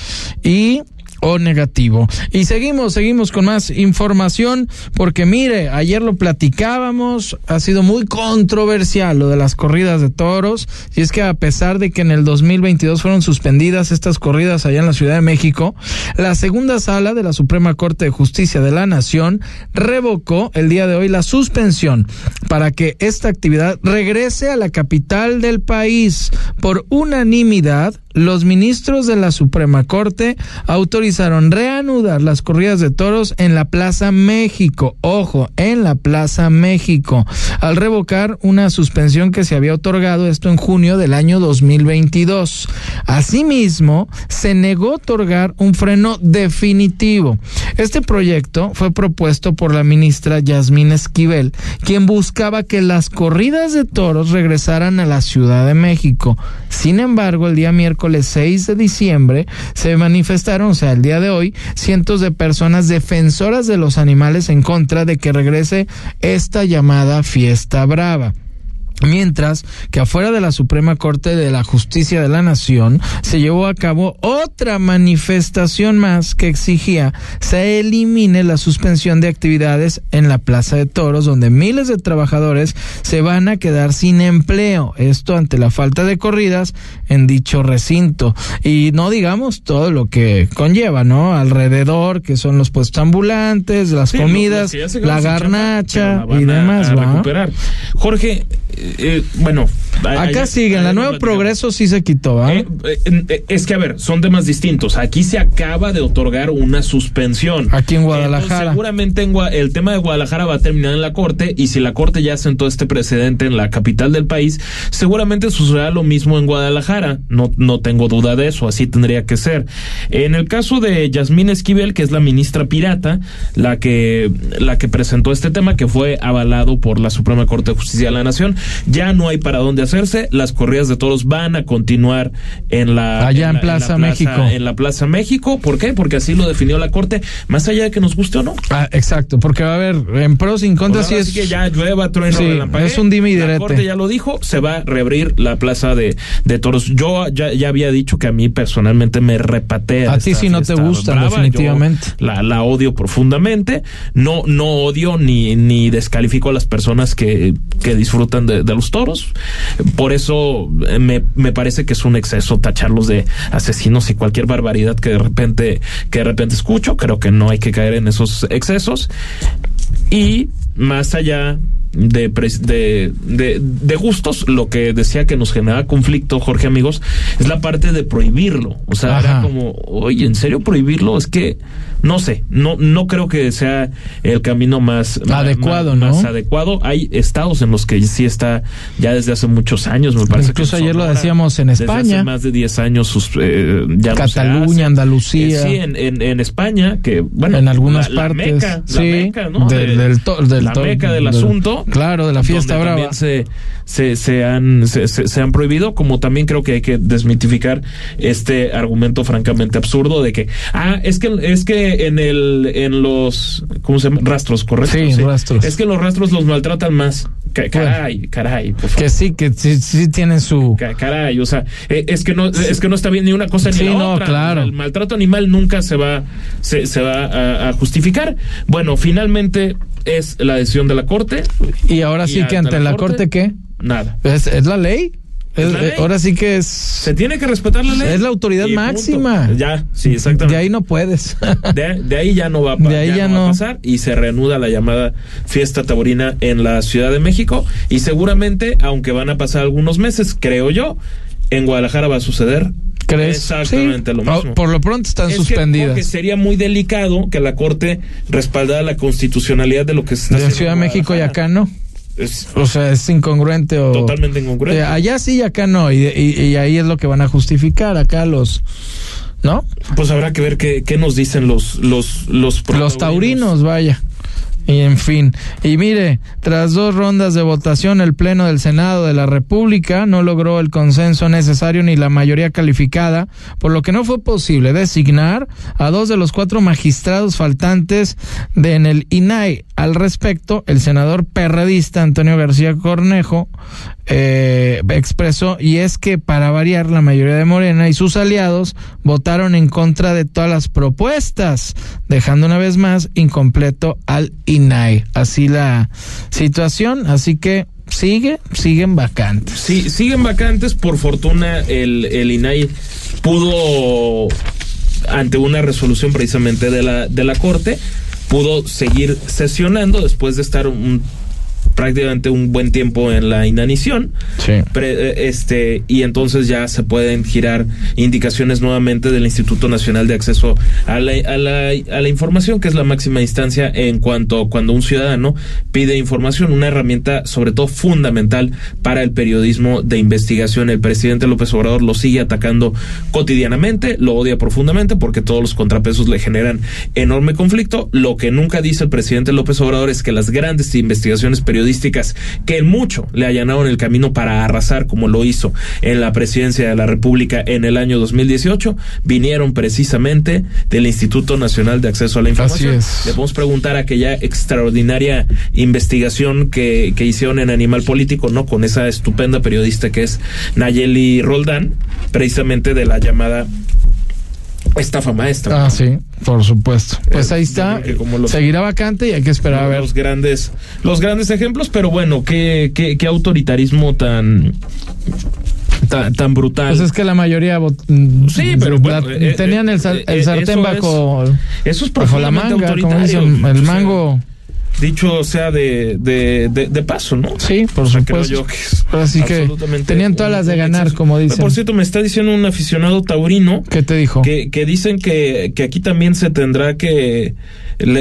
y o negativo. Y seguimos, seguimos con más información, porque mire, ayer lo platicábamos, ha sido muy controversial lo de las corridas de toros, y es que a pesar de que en el 2022 fueron suspendidas estas corridas allá en la Ciudad de México, la segunda sala de la Suprema Corte de Justicia de la Nación revocó el día de hoy la suspensión para que esta actividad regrese a la capital del país por unanimidad los ministros de la Suprema Corte autorizaron reanudar las corridas de toros en la Plaza México. Ojo, en la Plaza México, al revocar una suspensión que se había otorgado esto en junio del año 2022. Asimismo, se negó otorgar un freno definitivo. Este proyecto fue propuesto por la ministra Yasmín Esquivel, quien buscaba que las corridas de toros regresaran a la Ciudad de México. Sin embargo, el día miércoles 6 de diciembre se manifestaron, o sea, el día de hoy, cientos de personas defensoras de los animales en contra de que regrese esta llamada fiesta brava. Mientras que afuera de la Suprema Corte de la Justicia de la Nación se llevó a cabo otra manifestación más que exigía se elimine la suspensión de actividades en la Plaza de Toros, donde miles de trabajadores se van a quedar sin empleo. Esto ante la falta de corridas en dicho recinto. Y no digamos todo lo que conlleva, ¿no? Alrededor, que son los puestos ambulantes, las Sí, comidas, la chamba, garnacha y a- demás, a. Jorge, eh, bueno. Acá siguen, la Nueva Progreso sí se quitó, ¿va? Eh, eh, es que, a ver, son temas distintos. Aquí se acaba de otorgar una suspensión. Aquí en Guadalajara. Entonces, seguramente en el tema de Guadalajara va a terminar en la Corte y si la Corte ya sentó este precedente en la capital del país, seguramente sucederá lo mismo en Guadalajara. No, no tengo duda de eso, así tendría que ser. En el caso de Yasmín Esquivel, que es la ministra pirata, la que, la que presentó este tema, que fue avalado por la Suprema Corte de Justicia de la Nación, ya no hay para dónde hacerse. Las corridas de toros van a continuar en la Allá en la- Plaza la México. En la Plaza México. ¿Por qué? Porque así lo definió la Corte, más allá de que nos guste o no. Ah, exacto, porque va a haber en pros y en contras Pues sí ahora es sí que ya llueva, trueno, Sí, es un dime y La direte. Corte ya lo dijo, se va a reabrir la plaza de, de toros. Yo ya, ya había dicho que a mí personalmente me repatea. A ti sí no te brava. definitivamente. La, la odio profundamente. No, no odio ni, ni descalifico a las personas que, que disfrutan de, de los toros. Por eso eh, me, me parece que es un exceso tacharlos de asesinos y cualquier barbaridad que de repente, que de repente escucho. Creo que no hay que caer en esos excesos. Y más allá de, de, de, de gustos, lo que decía que nos generaba conflicto, Jorge amigos, es la parte de prohibirlo. O sea, era como, oye, ¿en serio prohibirlo? Es que, no sé, no, no creo que sea el camino más Adecuado, más, ¿no? más adecuado. Hay estados en los que sí está ya desde hace muchos años, me parece Incluso que ayer lo decíamos en desde España. hace más de 10 años sus, eh, ya no se Cataluña. Andalucía. Eh, sí, en, en, en España, que bueno, en algunas la- la partes. meca, la sí, meca, ¿no? del, De- del, to- del la meca del asunto. Claro, de la fiesta donde brava. también se, se, se han, se, se- se han prohibido, como también creo que hay que desmitificar este argumento francamente absurdo de que, ah, es que, es que en el, en los, ¿cómo se llama? Rastros, correcto. Sí, rastros. Es que los rastros los maltratan más. Ca- Caray, caray, por favor. Que sí, que sí, sí tiene su. Ca- Caray, o sea, eh, es que no es que no está bien ni una cosa ni Sí, la no, otra. claro. El maltrato animal nunca se va se, se va a, a justificar. Bueno, finalmente es la decisión de la corte. Y ahora sí que ante la corte, ¿qué? Nada. Es, es la ley. Es ley. eh, Ahora sí que es. Se tiene que respetar la ley. Es la autoridad Y punto. máxima. Ya, sí, exactamente. De ahí no puedes. De, de ahí ya no va a, pa- De ahí ya ya no va a no. pasar y se reanuda la llamada fiesta taurina en la Ciudad de México y seguramente, aunque van a pasar algunos meses, creo yo, en Guadalajara va a suceder ¿Crees? exactamente Sí. lo mismo. Oh, Por lo pronto están Es que, suspendidas. porque sería muy delicado que la Corte respaldara la constitucionalidad de lo que se está de haciendo Ciudad en de México y acá no. Es O sea, es incongruente o. totalmente incongruente. Eh, allá sí y acá no. Y, y- y ahí es lo que van a justificar. Acá los. ¿No? Pues habrá que ver qué, qué nos dicen los los los, Los taurinos, vaya. Y en fin. Y mire, tras dos rondas de votación, el Pleno del Senado de la República no logró el consenso necesario ni la mayoría calificada, por lo que no fue posible designar a dos de los cuatro magistrados faltantes de en el INAI. Al respecto, el senador perredista Antonio García Cornejo eh, expresó, y es que para variar, la mayoría de Morena y sus aliados votaron en contra de todas las propuestas, dejando una vez más incompleto al INAI. Así la situación, así que sigue, siguen vacantes. Sí, siguen vacantes. Por fortuna, el, el INAI pudo, ante una resolución precisamente de la, de la Corte, pudo seguir sesionando después de estar un prácticamente un buen tiempo en la inanición. Sí. Pre- este, y entonces ya se pueden girar indicaciones nuevamente del Instituto Nacional de Acceso a la, a la, a la Información, que es la máxima instancia en cuanto cuando un ciudadano pide información, una herramienta sobre todo fundamental para el periodismo de investigación. El presidente López Obrador lo sigue atacando cotidianamente, lo odia profundamente porque todos los contrapesos le generan enorme conflicto. Lo que nunca dice el presidente López Obrador es que las grandes investigaciones periodísticas que mucho le allanaron el camino para arrasar como lo hizo en la presidencia de la República en el año 2018 vinieron precisamente del Instituto Nacional de Acceso a la Información. Así es. Le podemos preguntar aquella extraordinaria investigación que, que hicieron en Animal Político, ¿no? Con esa estupenda periodista que es Nayeli Roldán, precisamente de la llamada estafa maestra. Ah, sí, por supuesto. Pues Eh, ahí está. los- Seguirá vacante y hay que esperar a ver. los grandes los grandes ejemplos pero bueno qué, qué, qué autoritarismo tan tan, tan brutal Pues es que la mayoría vot- Sí, pero la- bueno, eh, tenían el, eh, el eh, sartén eso bajo, es- eso es bajo la manga, como dicen, el mango. Dicho sea de, de, de, de paso no Sí, por O sea, supuesto. creo yo que Así que tenían todas las de ganar, como dicen. Por cierto, me está diciendo un aficionado taurino ¿Qué te dijo? que, que dicen que, que aquí también se tendrá que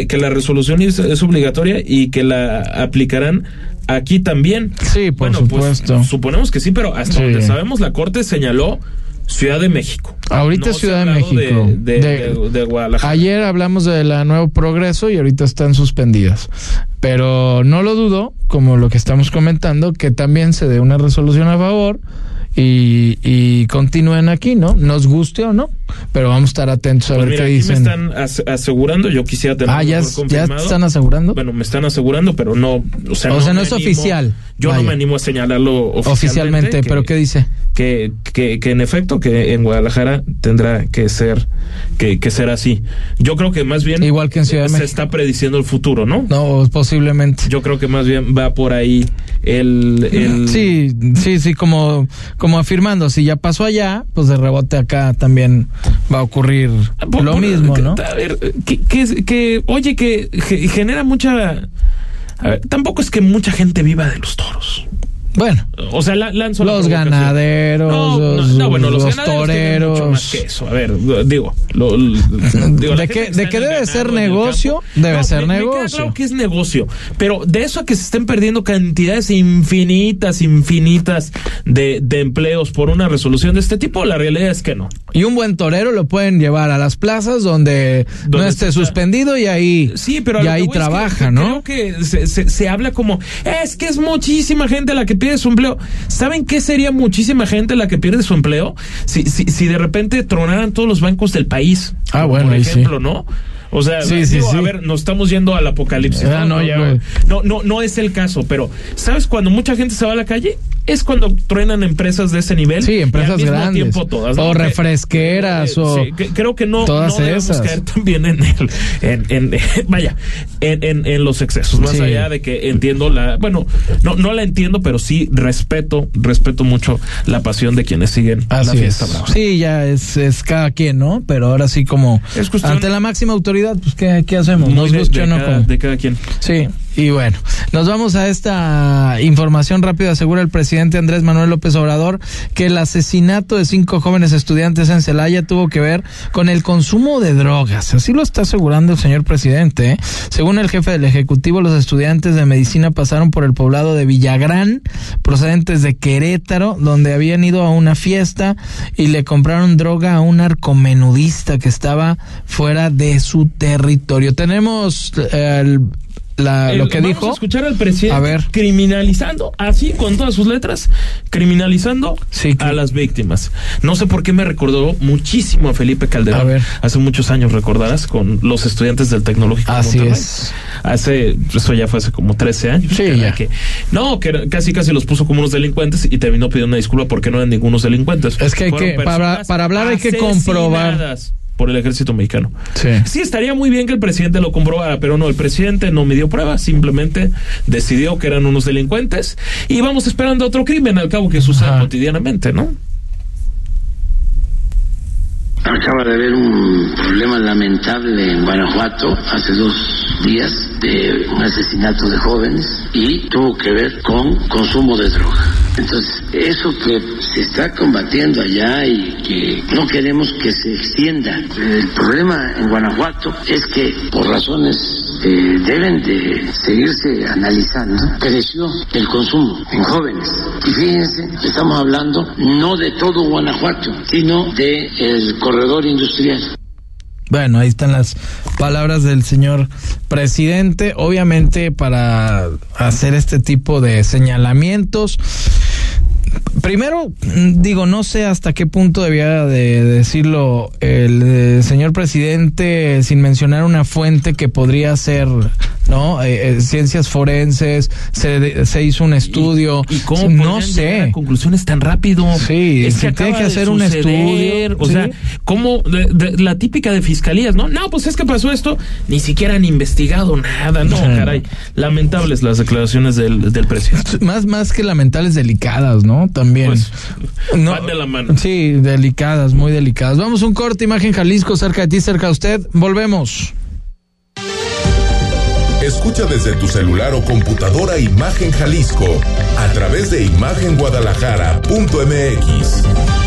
que la resolución es, es obligatoria y que la aplicarán aquí también. Sí, por bueno, supuesto. Pues, suponemos que sí, pero hasta Sí. donde sabemos la corte señaló Ciudad de México. Ahorita No Ciudad de México. De Guadalajara. Ayer hablamos de la Nuevo Progreso y ahorita están suspendidas. Pero no lo dudo, como lo que estamos comentando, que también se dé una resolución a favor y, y continúen aquí, ¿no? Nos guste o no, pero vamos a estar atentos a Pues ver mira, qué aquí me dicen. están as- asegurando, yo quisiera tener Ah, ya, ya te están asegurando. Bueno, me están asegurando, pero no, o sea, O sea, no me es oficial. Yo no me animo a señalarlo oficialmente. Oficialmente, que- pero ¿qué dice? Que, que, que en efecto que en Guadalajara tendrá que ser que, que ser así. Yo creo que más bien Igual que en Ciudad de se México. está prediciendo el futuro, ¿no? No, posiblemente. Yo creo que más bien va por ahí el, el Sí, sí, sí, como, como afirmando, si ya pasó allá, pues de rebote acá también va a ocurrir Por- lo por- mismo, que- ¿no? A ver, que, que, que- oye, que ge- genera mucha. A ver, tampoco es que mucha gente viva de los toros. Bueno, O sea, la- los ganaderos, No, los, no, bueno, los, los ganaderos tienen toreros. mucho más que eso. A ver, digo, lo- digo, de gente que, de debe ser negocio, debe ser me- me queda negocio. claro que es negocio, pero de eso a que se estén perdiendo cantidades infinitas, infinitas de, de empleos por una resolución de este tipo, la realidad es que no. Y un buen torero lo pueden llevar a las plazas donde, no esté está- suspendido y ahí, Sí, pero y ahí es trabaja, que ¿no? Creo que se, se- se habla como, es que es muchísima gente la que pierde su empleo. ¿Saben qué sería muchísima gente la que pierde su empleo? Si, si, si de repente tronaran todos los bancos del país. Ah, bueno, Por ahí sí. ejemplo, ¿no? O sea, Sí, sí, digo, sí. a ver, nos estamos yendo al apocalipsis. Ah, no, ya, güey. no, no, no es el caso, pero ¿sabes cuando mucha gente se va a la calle? Es cuando truenan empresas de ese nivel. Sí, y al empresas mismo grandes. tiempo todas, ¿no? O Que- refresqueras, eh, o creo que no, todas no debemos esas. caer también en el, en, en- vaya, en, los excesos, más allá de que entiendo la, bueno, no, no la entiendo, pero sí respeto, respeto mucho la pasión de quienes siguen la Así fiesta es. brava. Sí, ya es, es cada quien, ¿no? Pero ahora sí como Es ante la máxima autoridad, pues ¿qué, qué hacemos? Nos de, guste de o no. cada, de cada quien. Sí, y bueno, nos vamos a esta información rápida. Asegura el presidente Andrés Manuel López Obrador que el asesinato de cinco jóvenes estudiantes en Celaya tuvo que ver con el consumo de drogas. Así lo está asegurando el señor presidente. ¿eh? Según el jefe del Ejecutivo, los estudiantes de medicina pasaron por el poblado de Villagrán, procedentes de Querétaro, donde habían ido a una fiesta y le compraron droga a un narcomenudista que estaba fuera de su territorio. Tenemos eh, el- la- lo que vamos dijo. a escuchar al presidente A ver. criminalizando, así con todas sus letras, criminalizando a las víctimas. No sé por qué me recordó muchísimo a Felipe Calderón. A ver. Hace muchos años, recordarás, con los estudiantes del Tecnológico. Así es. Hace, eso ya fue hace como 13 años. Sí, que era ya. que- no, que casi casi los puso como unos delincuentes y terminó pidiendo una disculpa porque no eran ningunos delincuentes. Es que hay Fueron que- para- personas para hablar hay que comprobar. Por el ejército mexicano. Sí. Sí, estaría muy bien que el presidente lo comprobara, pero no, el presidente no midió pruebas, simplemente decidió que eran unos delincuentes y vamos esperando otro crimen al cabo que sucede cotidianamente, ¿no? Acaba de haber un problema lamentable en Guanajuato hace dos días. de un asesinato de jóvenes y tuvo que ver con consumo de droga. Entonces, eso que se está combatiendo allá y que no queremos que se extienda. El problema en Guanajuato es que por razones eh, deben de seguirse analizando, creció el consumo en jóvenes. Y fíjense, estamos hablando no de todo Guanajuato, sino del el Bueno, ahí están las palabras del señor presidente. Obviamente para hacer este tipo de señalamientos primero, digo, no sé hasta qué punto debía de decirlo el, eh, señor presidente sin mencionar una fuente que podría ser, ¿no? Eh, eh, ciencias forenses, se, se, hizo un estudio. ¿Y, cómo no sé. conclusiones tan rápido? Sí, es que tiene que hacer un estudio. O sea, como la típica de fiscalías, ¿no? No, pues es que pasó esto, ni siquiera han investigado nada, no, caray. Lamentables las declaraciones del, del presidente. Más, más que lamentables, delicadas, ¿no? También. Pues, no, de la mano. Sí, delicadas, muy delicadas. Vamos un corte, imagen Jalisco, cerca de ti, cerca de usted. Volvemos. Escucha desde tu celular o computadora Imagen Jalisco a través de imagenguadalajara.mx.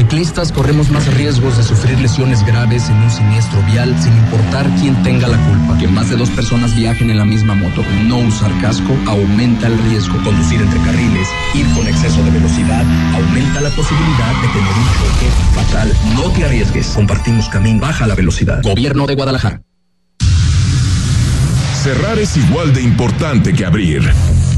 Los motociclistas corremos más riesgos de sufrir lesiones graves en un siniestro vial sin importar quién tenga la culpa. Que más de dos personas viajen en la misma moto. No usar casco aumenta el riesgo. Conducir entre carriles, ir con exceso de velocidad, aumenta la posibilidad de tener un choque fatal. No te arriesgues. Compartimos camino. Baja la velocidad. Gobierno de Guadalajara. Cerrar es igual de importante que abrir.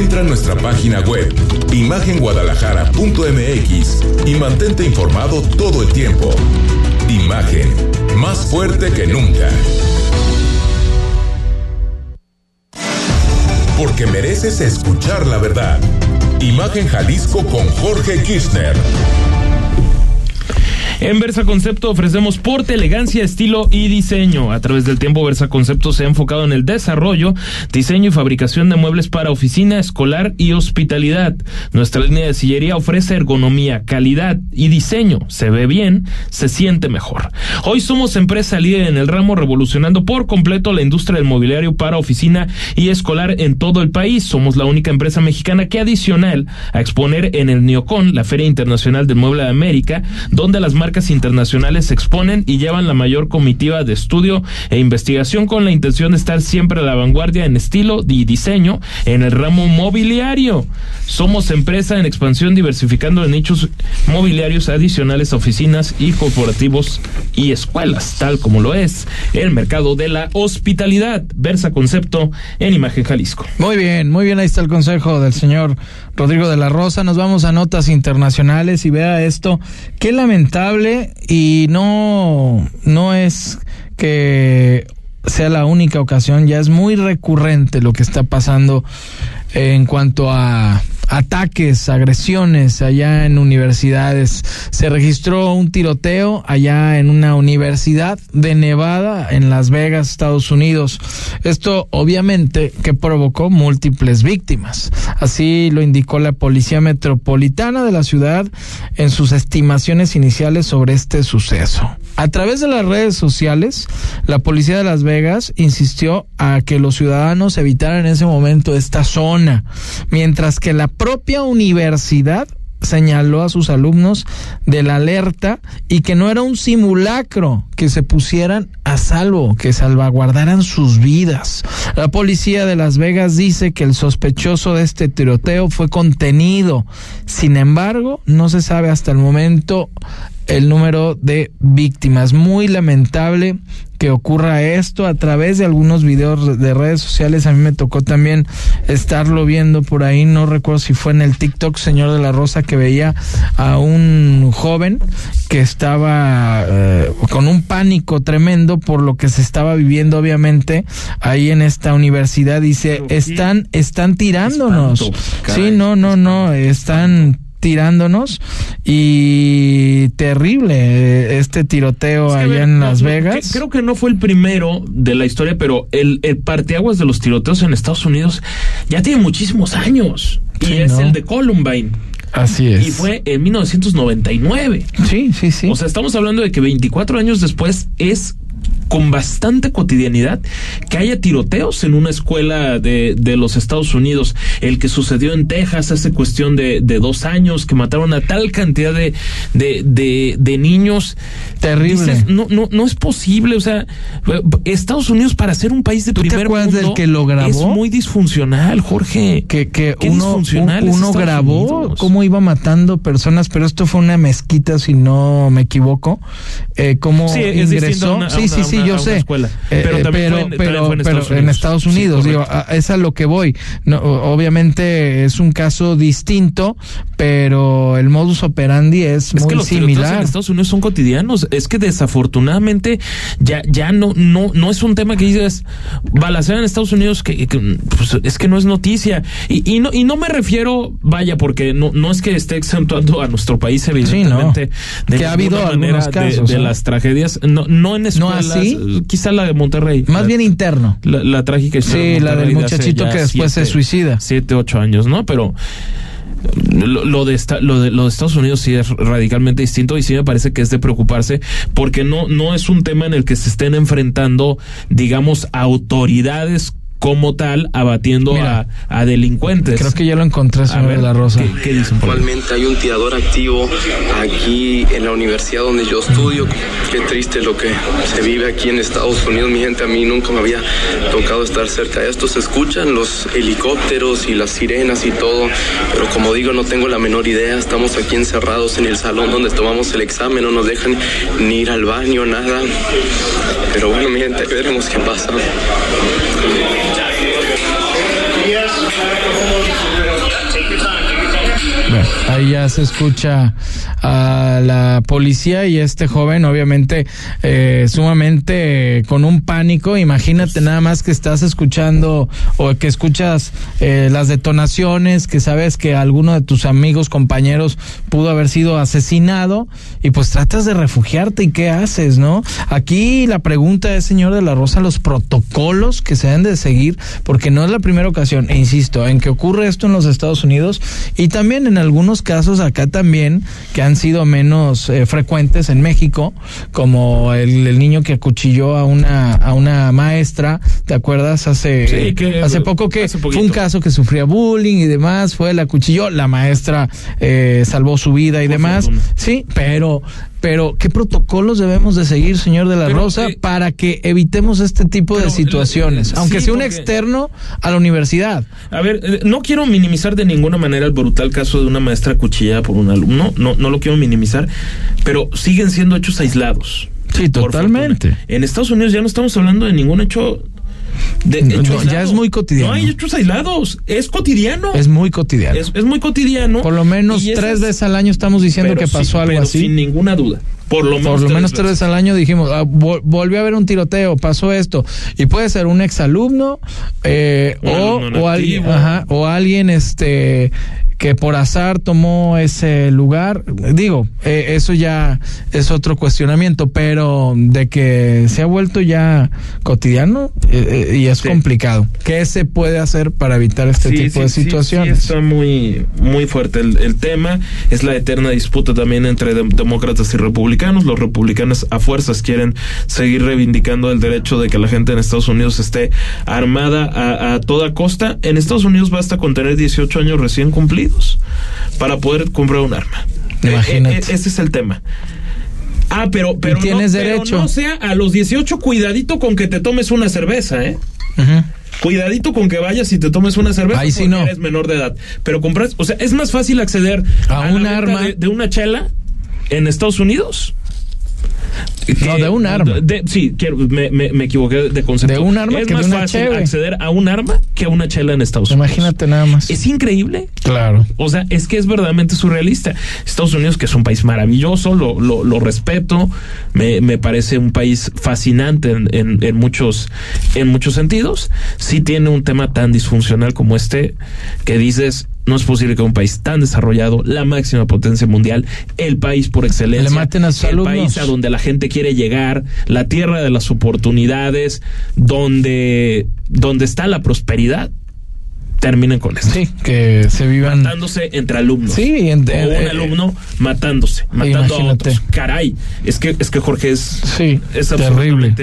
Entra a nuestra página web imagenguadalajara.mx y mantente informado todo el tiempo. Imagen, más fuerte que nunca. Porque mereces escuchar la verdad. Imagen Jalisco con Jorge Kirchner. En Versa Concepto ofrecemos porte, elegancia, estilo y diseño. A través del tiempo, Versa Concepto se ha enfocado en el desarrollo, diseño y fabricación de muebles para oficina, escolar y hospitalidad. Nuestra línea de sillería ofrece ergonomía, calidad y diseño. Se ve bien, se siente mejor. Hoy somos empresa líder en el ramo, revolucionando por completo la industria del mobiliario para oficina y escolar en todo el país. Somos la única empresa mexicana que adicional a exponer en el Neocon, la Feria Internacional del Mueble de América, donde las marcas internacionales se exponen y llevan la mayor comitiva de estudio e investigación con la intención de estar siempre a la vanguardia en estilo y diseño en el ramo mobiliario. Somos empresa en expansión diversificando en nichos mobiliarios adicionales oficinas y corporativos y escuelas, tal como lo es el mercado de la hospitalidad. Versa Concepto en Imagen Jalisco. Muy bien, muy bien, ahí está el consejo del señor Rodrigo de la Rosa. Nos vamos a notas internacionales y vea esto. Qué lamentable y no, no es que sea la única ocasión, ya es muy recurrente lo que está pasando en cuanto a ataques, agresiones allá en universidades. Se registró un tiroteo allá en una universidad de Nevada, en Las Vegas, Estados Unidos. Esto obviamente que provocó múltiples víctimas. Así lo indicó la Policía Metropolitana de la ciudad en sus estimaciones iniciales sobre este suceso. A través de las redes sociales, la Policía de Las Vegas insistió a que los ciudadanos evitaran en ese momento esta zona, mientras que la propia universidad señaló a sus alumnos de la alerta y que no era un simulacro, que se pusieran a salvo, que salvaguardaran sus vidas. La policía de Las Vegas dice que el sospechoso de este tiroteo fue contenido. Sin embargo, no se sabe hasta el momento el número de víctimas. Muy lamentable que ocurra esto a través de algunos videos de redes sociales. A mí me tocó también estarlo viendo por ahí. No recuerdo si fue en el TikTok, señor de la Rosa, que veía a un joven que estaba eh, con un pánico tremendo por lo que se estaba viviendo, obviamente, ahí en esta universidad. Dice, están, están tirándonos. Sí, no, no, no, están tirándonos y terrible eh, este tiroteo allá en Las Vegas. creo que no fue el primero de la historia, pero el, el parteaguas de los tiroteos en Estados Unidos ya tiene muchísimos años y es el de Columbine. Así es. Y fue en 1999. Sí, sí, sí. O sea, estamos hablando de que 24 años después es con bastante cotidianidad que haya tiroteos en una escuela de, de los Estados Unidos. El que sucedió en Texas hace cuestión de, de dos años, que mataron a tal cantidad de, de, niños. Terrible. no, no, no es posible. O sea, Estados Unidos para ser un país de ¿Tú primer te acuerdas mundo del que lo grabó? es muy disfuncional, Jorge. que, que Qué uno, disfuncional un- uno grabó Unidos. cómo iba matando personas, pero esto fue una mezquita, si no me equivoco. Eh, cómo Sí, ingresó. Sí, sí, una- yo sé. escuela. Eh, Pero eh, también pero, fue en- pero- también fue en pero Estados en Unidos. Sí, digo, a- es a lo que voy. No, obviamente es un caso distinto, pero el modus operandi es, Es muy que los similar. en Estados Unidos son cotidianos. Es que desafortunadamente ya, ya no, no, no es un tema que dices balacera en Estados Unidos que, que, pues, es que no es noticia. Y, y no, y no me refiero, vaya, porque no, no es que esté exentuando a nuestro país, evidentemente, Que de ha habido manera de- casos, de, ¿no? las tragedias, no, no en así? quizá la de Monterrey. Más La- bien interno. la, la trágica historia Sí, de la del de muchachito que después se suicida. Siete, ocho años, ¿no? Pero lo, lo de esta- lo de lo de Estados Unidos sí es radicalmente distinto y sí me parece que es de preocuparse porque no no es un tema en el que se estén enfrentando digamos autoridades como tal abatiendo Mira, a, a delincuentes. Creo que ya lo encontré, A señor ver, de la Rosa. ¿qué, qué dicen? Actualmente hay un tirador activo aquí en la universidad donde yo estudio. Qué triste lo que se vive aquí en Estados Unidos. Mi gente, a mí nunca me había tocado estar cerca de esto. Se escuchan los helicópteros y las sirenas y todo, pero como digo, no tengo la menor idea. Estamos aquí encerrados en el salón donde tomamos el examen. No nos dejan ni ir al baño, nada. Pero bueno, mi gente, veremos qué pasa. Take your time. Bueno, ahí ya se escucha a la policía y este joven, obviamente, eh, sumamente con un pánico. Imagínate nada más que estás escuchando o que escuchas eh, las detonaciones, que sabes que alguno de tus amigos, compañeros pudo haber sido asesinado y pues tratas de refugiarte y qué haces, ¿no? Aquí la pregunta es, señor de la Rosa, los protocolos que se deben de seguir, porque no es la primera ocasión, e insisto, en que ocurre esto en los Estados Unidos y también en algunos casos acá también que han sido menos eh, frecuentes en México, como el, el niño que acuchilló a una a una maestra, ¿te acuerdas? Hace Sí, que- hace poco que hace fue un caso que sufría bullying y demás, fue la acuchilló, la maestra eh, salvó su vida y Por demás. fortuna. Sí, pero pero ¿qué protocolos debemos de seguir, señor de la Pero, Rosa, eh, para que evitemos este tipo de situaciones, eh, aunque sí, sea un porque- externo a la universidad? A ver, eh, no quiero minimizar de ninguna manera el brutal caso de una maestra cuchillada por un alumno, no, no lo quiero minimizar, pero siguen siendo hechos aislados. Sí, totalmente. fortuna. En Estados Unidos ya no estamos hablando de ningún hecho De No, hecho ya es muy cotidiano. No hay hechos aislados. Es cotidiano. Es muy cotidiano. Es, es muy cotidiano. Por lo menos tres es- veces al año estamos diciendo pero que pasó sí, algo pero así. Sin ninguna duda. Por lo menos, Por lo tres menos tres veces. al año dijimos, ah, vol- volvió a haber un tiroteo, pasó esto. Y puede ser un exalumno eh, o, alumno o alguien, nativo. ajá, o alguien este que por azar tomó ese lugar. Digo, eh, eso ya es otro cuestionamiento, pero de que se ha vuelto ya cotidiano eh, eh, y es complicado. ¿Qué se puede hacer para evitar este Sí, tipo sí, de situaciones? está muy, muy fuerte el, el tema. Es la eterna disputa también entre dem- demócratas y republicanos. Los republicanos a fuerzas quieren seguir reivindicando el derecho de que la gente en Estados Unidos esté armada a, a toda costa. En Estados Unidos basta con tener 18 años recién cumplidos para poder comprar un arma. Imagínate. Eh, eh, ese es el tema. Ah, pero, pero, no- tienes pero derecho. no sea a los 18, cuidadito con que te tomes una cerveza, ¿eh? Cuidadito con que vayas y te tomes una cerveza Ahí sí no. eres menor de edad. Pero compras, o sea, es más fácil acceder A un arma. de, de una chela en Estados Unidos. No, de un arma. de- sí, quiero, me, me, me equivoqué de concepto. De un arma es que de más una fácil cheve. acceder a un arma que a una chela en Estados Unidos. Imagínate nada más. Es increíble. Claro. O sea, es que es verdaderamente surrealista. Estados Unidos, que es un país maravilloso, lo, lo, lo respeto, me, me parece un país fascinante en, en, en muchos, en muchos sentidos. Sí tiene un tema tan disfuncional como este, que dices, no es posible que un país tan desarrollado, la máxima potencia mundial, el país por excelencia, Le maten a sus el alumnos. país a donde la gente quiere llegar, la tierra de las oportunidades, donde, donde está la prosperidad, terminen con esto Sí, que se vivan. matándose entre alumnos. Sí, en- o un alumno matándose, matando a otros. Caray, es que es que Jorge es Sí, es terrible.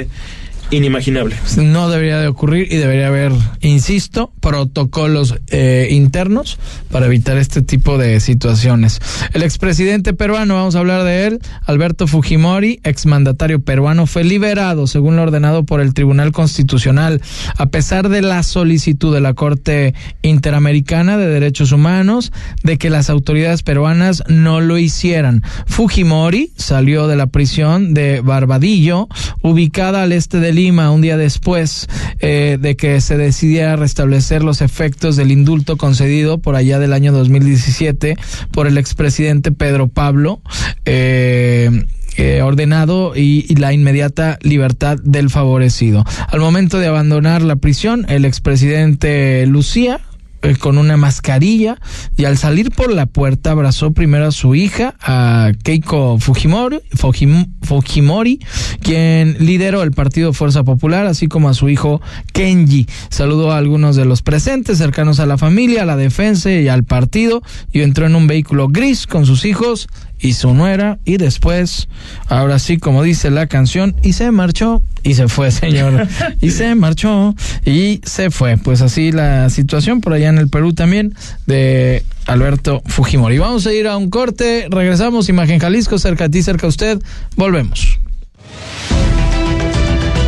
Inimaginable. No debería de ocurrir y debería haber, insisto, protocolos eh, internos para evitar este tipo de situaciones. El expresidente peruano, vamos a hablar de él, Alberto Fujimori, exmandatario peruano, fue liberado según lo ordenado por el Tribunal Constitucional, a pesar de la solicitud de la Corte Interamericana de Derechos Humanos de que las autoridades peruanas no lo hicieran. Fujimori salió de la prisión de Barbadillo, ubicada al este de Lima, un día después eh, de que se decidiera restablecer los efectos del indulto concedido por allá del año 2017 por el expresidente Pedro Pablo. eh, eh, ordenado y, y la inmediata libertad del favorecido. Al momento de abandonar la prisión, el expresidente Lucía eh, con una mascarilla y al salir por la puerta abrazó primero a su hija, a Keiko Fujimori, Fujim- Fujimori, quien lideró el partido Fuerza Popular, así como a su hijo Kenji. Saludó a algunos de los presentes cercanos a la familia, a la defensa y al partido y entró en un vehículo gris con sus hijos y su nuera y después, ahora sí, como dice la canción, y se marchó y se fue, señor. y se marchó y se fue. Pues así la situación por allá en el Perú también de Alberto Fujimori. Vamos a ir a un corte, regresamos, Imagen Jalisco, cerca a ti, cerca a usted, volvemos.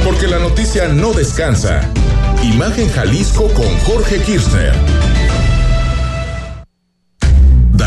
Porque la noticia no descansa. Imagen Jalisco con Jorge Kirchner.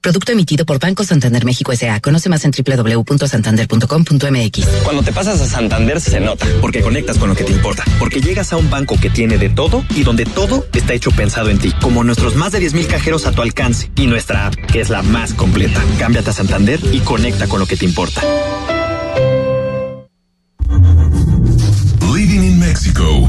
Producto emitido por Banco Santander México S.A. Conoce más en www.santander.com.mx. Cuando te pasas a Santander se nota, porque conectas con lo que te importa, porque llegas a un banco que tiene de todo y donde todo está hecho pensado en ti, como nuestros más de 10.000 cajeros a tu alcance y nuestra app, que es la más completa. Cámbiate a Santander y conecta con lo que te importa. Living in Mexico.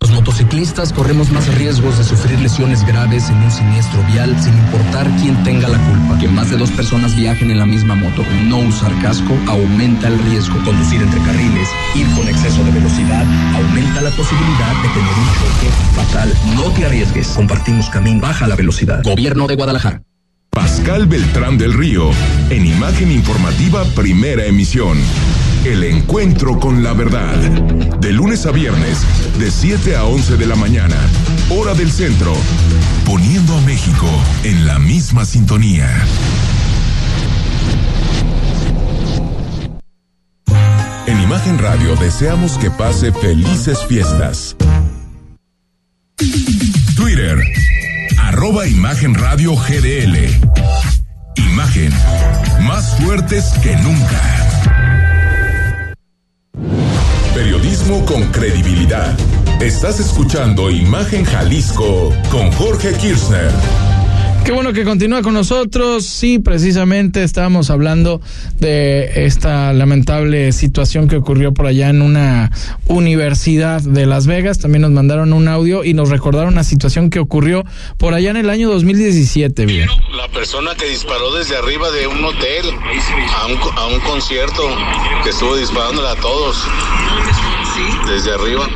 Los motociclistas corremos más riesgos de sufrir lesiones graves en un siniestro vial sin importar quién tenga la culpa. Que más de dos personas viajen en la misma moto. No usar casco aumenta el riesgo. Conducir entre carriles, ir con exceso de velocidad, aumenta la posibilidad de tener un choque fatal. No te arriesgues. Compartimos camino. Baja la velocidad. Gobierno de Guadalajara. Pascal Beltrán del Río, en Imagen Informativa Primera Emisión. El encuentro con la verdad. De lunes a viernes, de 7 a 11 de la mañana, hora del centro. Poniendo a México en la misma sintonía. En Imagen Radio deseamos que pase felices fiestas. Twitter, arroba Imagen Radio GDL. Imagen, más fuertes que nunca. Periodismo con credibilidad. Estás escuchando Imagen Jalisco con Jorge Kirchner. Qué bueno que continúa con nosotros. Sí, precisamente estábamos hablando de esta lamentable situación que ocurrió por allá en una universidad de Las Vegas. También nos mandaron un audio y nos recordaron una situación que ocurrió por allá en el año 2017. Bien. La persona que disparó desde arriba de un hotel a un, a un concierto que estuvo disparándole a todos desde arriba.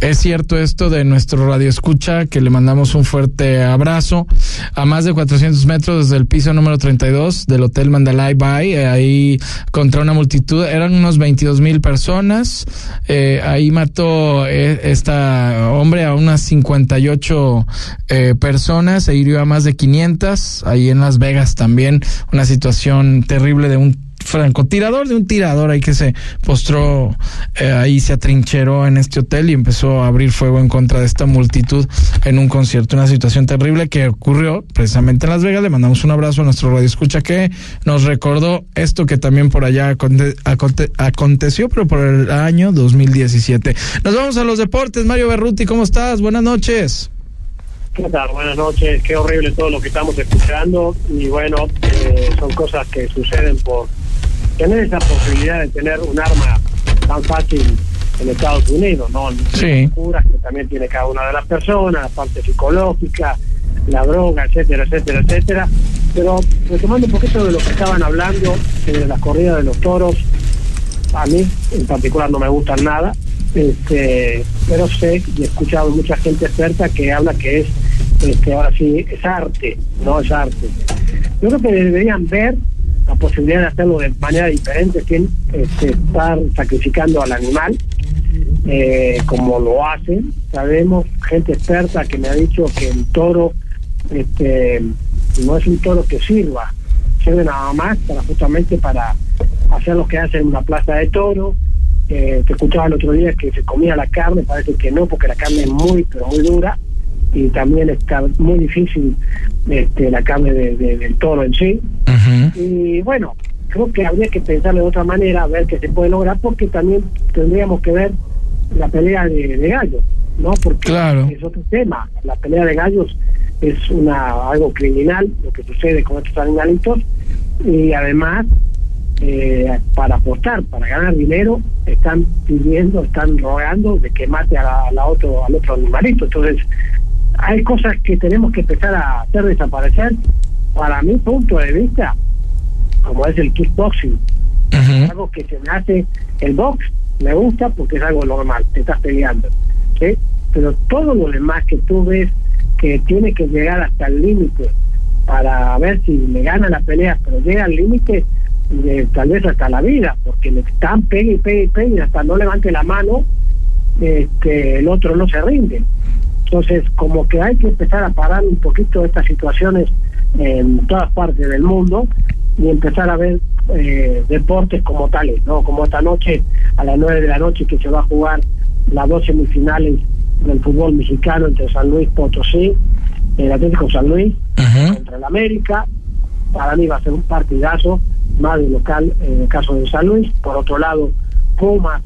Es cierto esto de nuestro radio escucha, que le mandamos un fuerte abrazo. A más de 400 metros desde el piso número 32 del Hotel Mandalay Bay, eh, ahí contra una multitud, eran unos 22 mil personas, eh, ahí mató eh, esta hombre a unas 58 eh, personas. E hirió a más de 500, ahí en Las Vegas también, una situación terrible de un francotirador de un tirador ahí que se postró eh, ahí se atrincheró en este hotel y empezó a abrir fuego en contra de esta multitud en un concierto una situación terrible que ocurrió precisamente en Las Vegas le mandamos un abrazo a nuestro radio escucha que nos recordó esto que también por allá aconte, aconte, aconteció pero por el año 2017 nos vamos a los deportes Mario Berruti cómo estás buenas noches. Buenas noches. Qué horrible todo lo que estamos escuchando. Y bueno, eh, son cosas que suceden por tener esa posibilidad de tener un arma tan fácil en Estados Unidos, ¿no? Sí. Las que también tiene cada una de las personas, la parte psicológica, la droga, etcétera, etcétera, etcétera. Pero retomando un poquito de lo que estaban hablando, de las corridas de los toros, a mí en particular no me gustan nada, este, pero sé y he escuchado mucha gente experta que habla que es, este, ahora sí, es arte, no es arte. Yo creo que deberían ver la posibilidad de hacerlo de manera diferente sin este, estar sacrificando al animal, eh, como lo hacen. Sabemos gente experta que me ha dicho que el toro este, no es un toro que sirva, sirve nada más para justamente para hacer lo que hacen en una plaza de toro. Eh, te escuchaba el otro día que se comía la carne, parece que no, porque la carne es muy, pero muy dura y también está muy difícil este, la carne de, de, del toro en sí. Y bueno, creo que habría que pensarlo de otra manera, a ver qué se puede lograr, porque también tendríamos que ver la pelea de, de gallos, ¿no? Porque Claro. es otro tema. La pelea de gallos es una algo criminal, lo que sucede con estos animalitos, y además, eh, para apostar, para ganar dinero, están pidiendo, están rogando de que mate a la, a la otro, al otro animalito. Entonces, hay cosas que tenemos que empezar a hacer desaparecer. Para mi punto de vista, como es el kickboxing, algo que se me hace el box, me gusta porque es algo normal, te estás peleando, ¿sí? Pero todo lo demás que tú ves que tiene que llegar hasta el límite para ver si le gana la pelea, pero llega al límite de tal vez hasta la vida, porque le están pegue y pegue y pegue y hasta no levante la mano, este, el otro no se rinde. Entonces, como que hay que empezar a parar un poquito estas situaciones en todas partes del mundo y empezar a ver eh, deportes como tales, ¿no? Como esta noche, a las 9 de la noche, que se va a jugar las dos semifinales del fútbol mexicano entre San Luis Potosí, el Atlético San Luis, contra el América. Para mí va a ser un partidazo, más de local en el caso de San Luis. Por otro lado, Pumas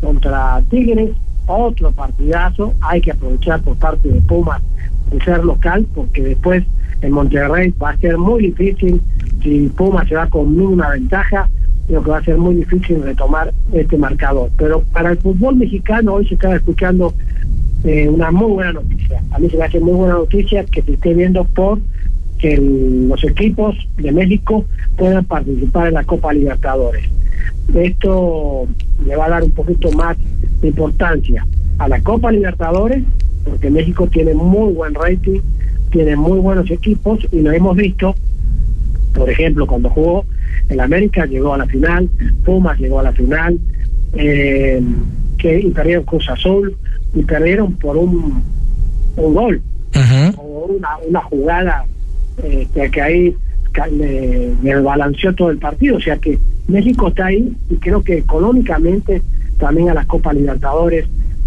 contra Tigres, otro partidazo. Hay que aprovechar por parte de Pumas de ser local, porque después en Monterrey va a ser muy difícil. Si Pumas se va con una ventaja, creo que va a ser muy difícil retomar este marcador. Pero para el fútbol mexicano, hoy se estaba escuchando eh, una muy buena noticia. A mí se me hace muy buena noticia que se esté viendo por que los equipos de México puedan participar en la Copa Libertadores. Esto le va a dar un poquito más de importancia a la Copa Libertadores, porque México tiene muy buen rating, tiene muy buenos equipos y lo hemos visto, por ejemplo, cuando jugó el América llegó a la final, Pumas llegó a la final, eh, que, y perdieron Cruz Azul y perdieron por un, un gol o una, una jugada eh, que, que ahí le, le balanceó todo el partido. O sea que México está ahí y creo que económicamente también a la Copa Libertadores,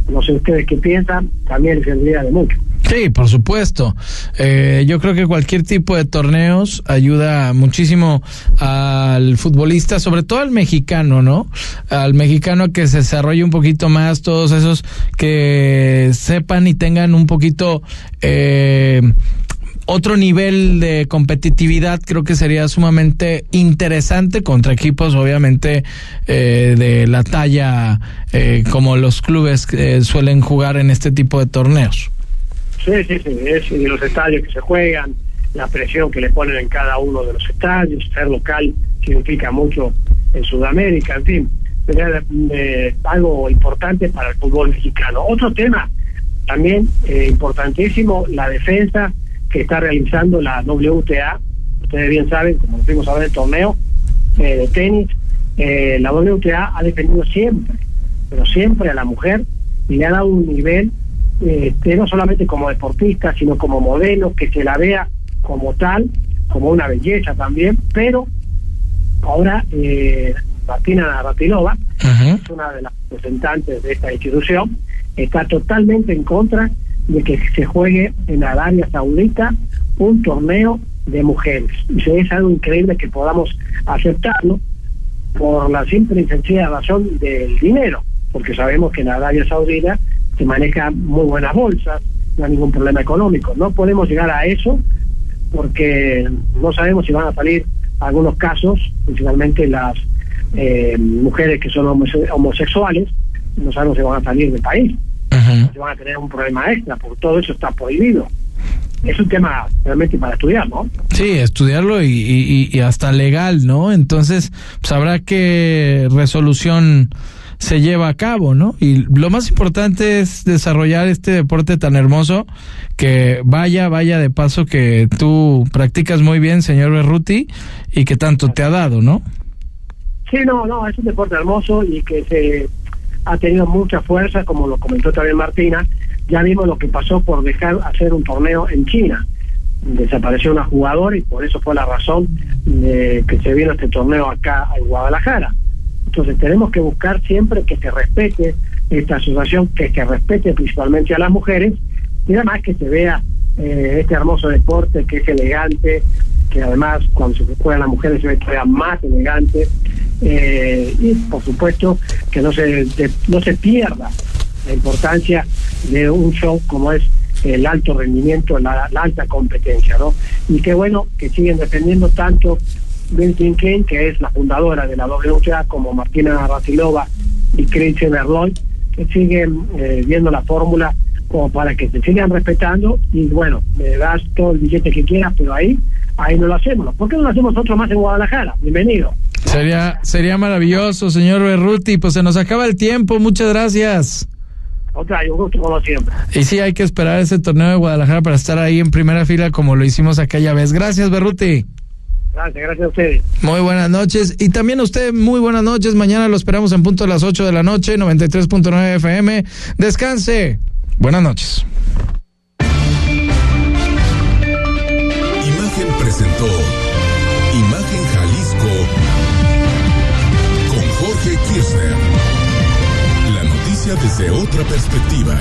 no sé ustedes qué piensan, también serviría de mucho. Sí, por supuesto. Eh, yo creo que cualquier tipo de torneos ayuda muchísimo al futbolista, sobre todo al mexicano, ¿no? Al mexicano que se desarrolle un poquito más, todos esos que sepan y tengan un poquito eh, otro nivel de competitividad creo que sería sumamente interesante contra equipos obviamente eh, de la talla eh, como los clubes eh, suelen jugar en este tipo de torneos. Sí, sí, sí, es los estadios que se juegan, la presión que le ponen en cada uno de los estadios, ser local significa mucho en Sudamérica, en fin, sería eh, algo importante para el fútbol mexicano. Otro tema también importantísimo, la defensa que está realizando la WTA, ustedes bien saben, como lo fuimos a ver el torneo eh, de tenis, eh, la WTA ha defendido siempre, pero siempre a la mujer y le ha dado un nivel este, no solamente como deportista, sino como modelo, que se la vea como tal, como una belleza también, pero ahora eh, Martina Navratilova, es una de las representantes de esta institución, está totalmente en contra de que se juegue en Arabia Saudita un torneo de mujeres. Y es algo increíble que podamos aceptarlo por la simple y sencilla razón del dinero, porque sabemos que en Arabia Saudita se manejan muy buenas bolsas, no hay ningún problema económico. No podemos llegar a eso porque no sabemos si van a salir algunos casos, principalmente las eh, mujeres que son homose- homosexuales, no sabemos si van a salir del país, si van a tener un problema extra, porque todo eso está prohibido. Es un tema realmente para estudiar, ¿no? Sí, estudiarlo y, y- y hasta legal, ¿no? Entonces, sabrá qué resolución se lleva a cabo, ¿no? Y lo más importante es desarrollar este deporte tan hermoso que vaya, vaya de paso que tú practicas muy bien, señor Berruti, y que tanto te ha dado, ¿no? Sí, no, no, es un deporte hermoso y que se ha tenido mucha fuerza, como lo comentó también Martina. Ya vimos lo que pasó por dejar hacer un torneo en China. Desapareció una jugadora y por eso fue la razón de que se vino este torneo acá en Guadalajara. Entonces tenemos que buscar siempre que se respete esta asociación, que se respete principalmente a las mujeres y además que se vea eh, este hermoso deporte que es elegante, que además cuando se juegan las mujeres se ve todavía más elegante eh, y por supuesto que no se no se pierda la importancia de un show como es el alto rendimiento, la, alta competencia, ¿no? Y qué bueno que siguen defendiendo tanto Vincent Kane, que es la fundadora de la WTA, como Martina Ratilova y Christian Berloy, que siguen eh, viendo la fórmula como para que se sigan respetando y bueno, me das todo el billete que quieras, pero ahí, ahí no lo hacemos. ¿Por qué no lo hacemos nosotros más en Guadalajara? Bienvenido. Sería, sería maravilloso, señor Berruti. Pues se nos acaba el tiempo. Muchas gracias. Otra, un gusto como siempre. Y sí, hay que esperar ese torneo de Guadalajara para estar ahí en primera fila como lo hicimos aquella vez. Gracias, Berruti. Gracias, gracias a ustedes. Muy buenas noches. Y también a usted, muy buenas noches. Mañana lo esperamos en punto a las 8 de la noche, 93.9 FM. Descanse. Buenas noches. Imagen presentó Imagen Jalisco con Jorge Kirchner. La noticia desde otra perspectiva.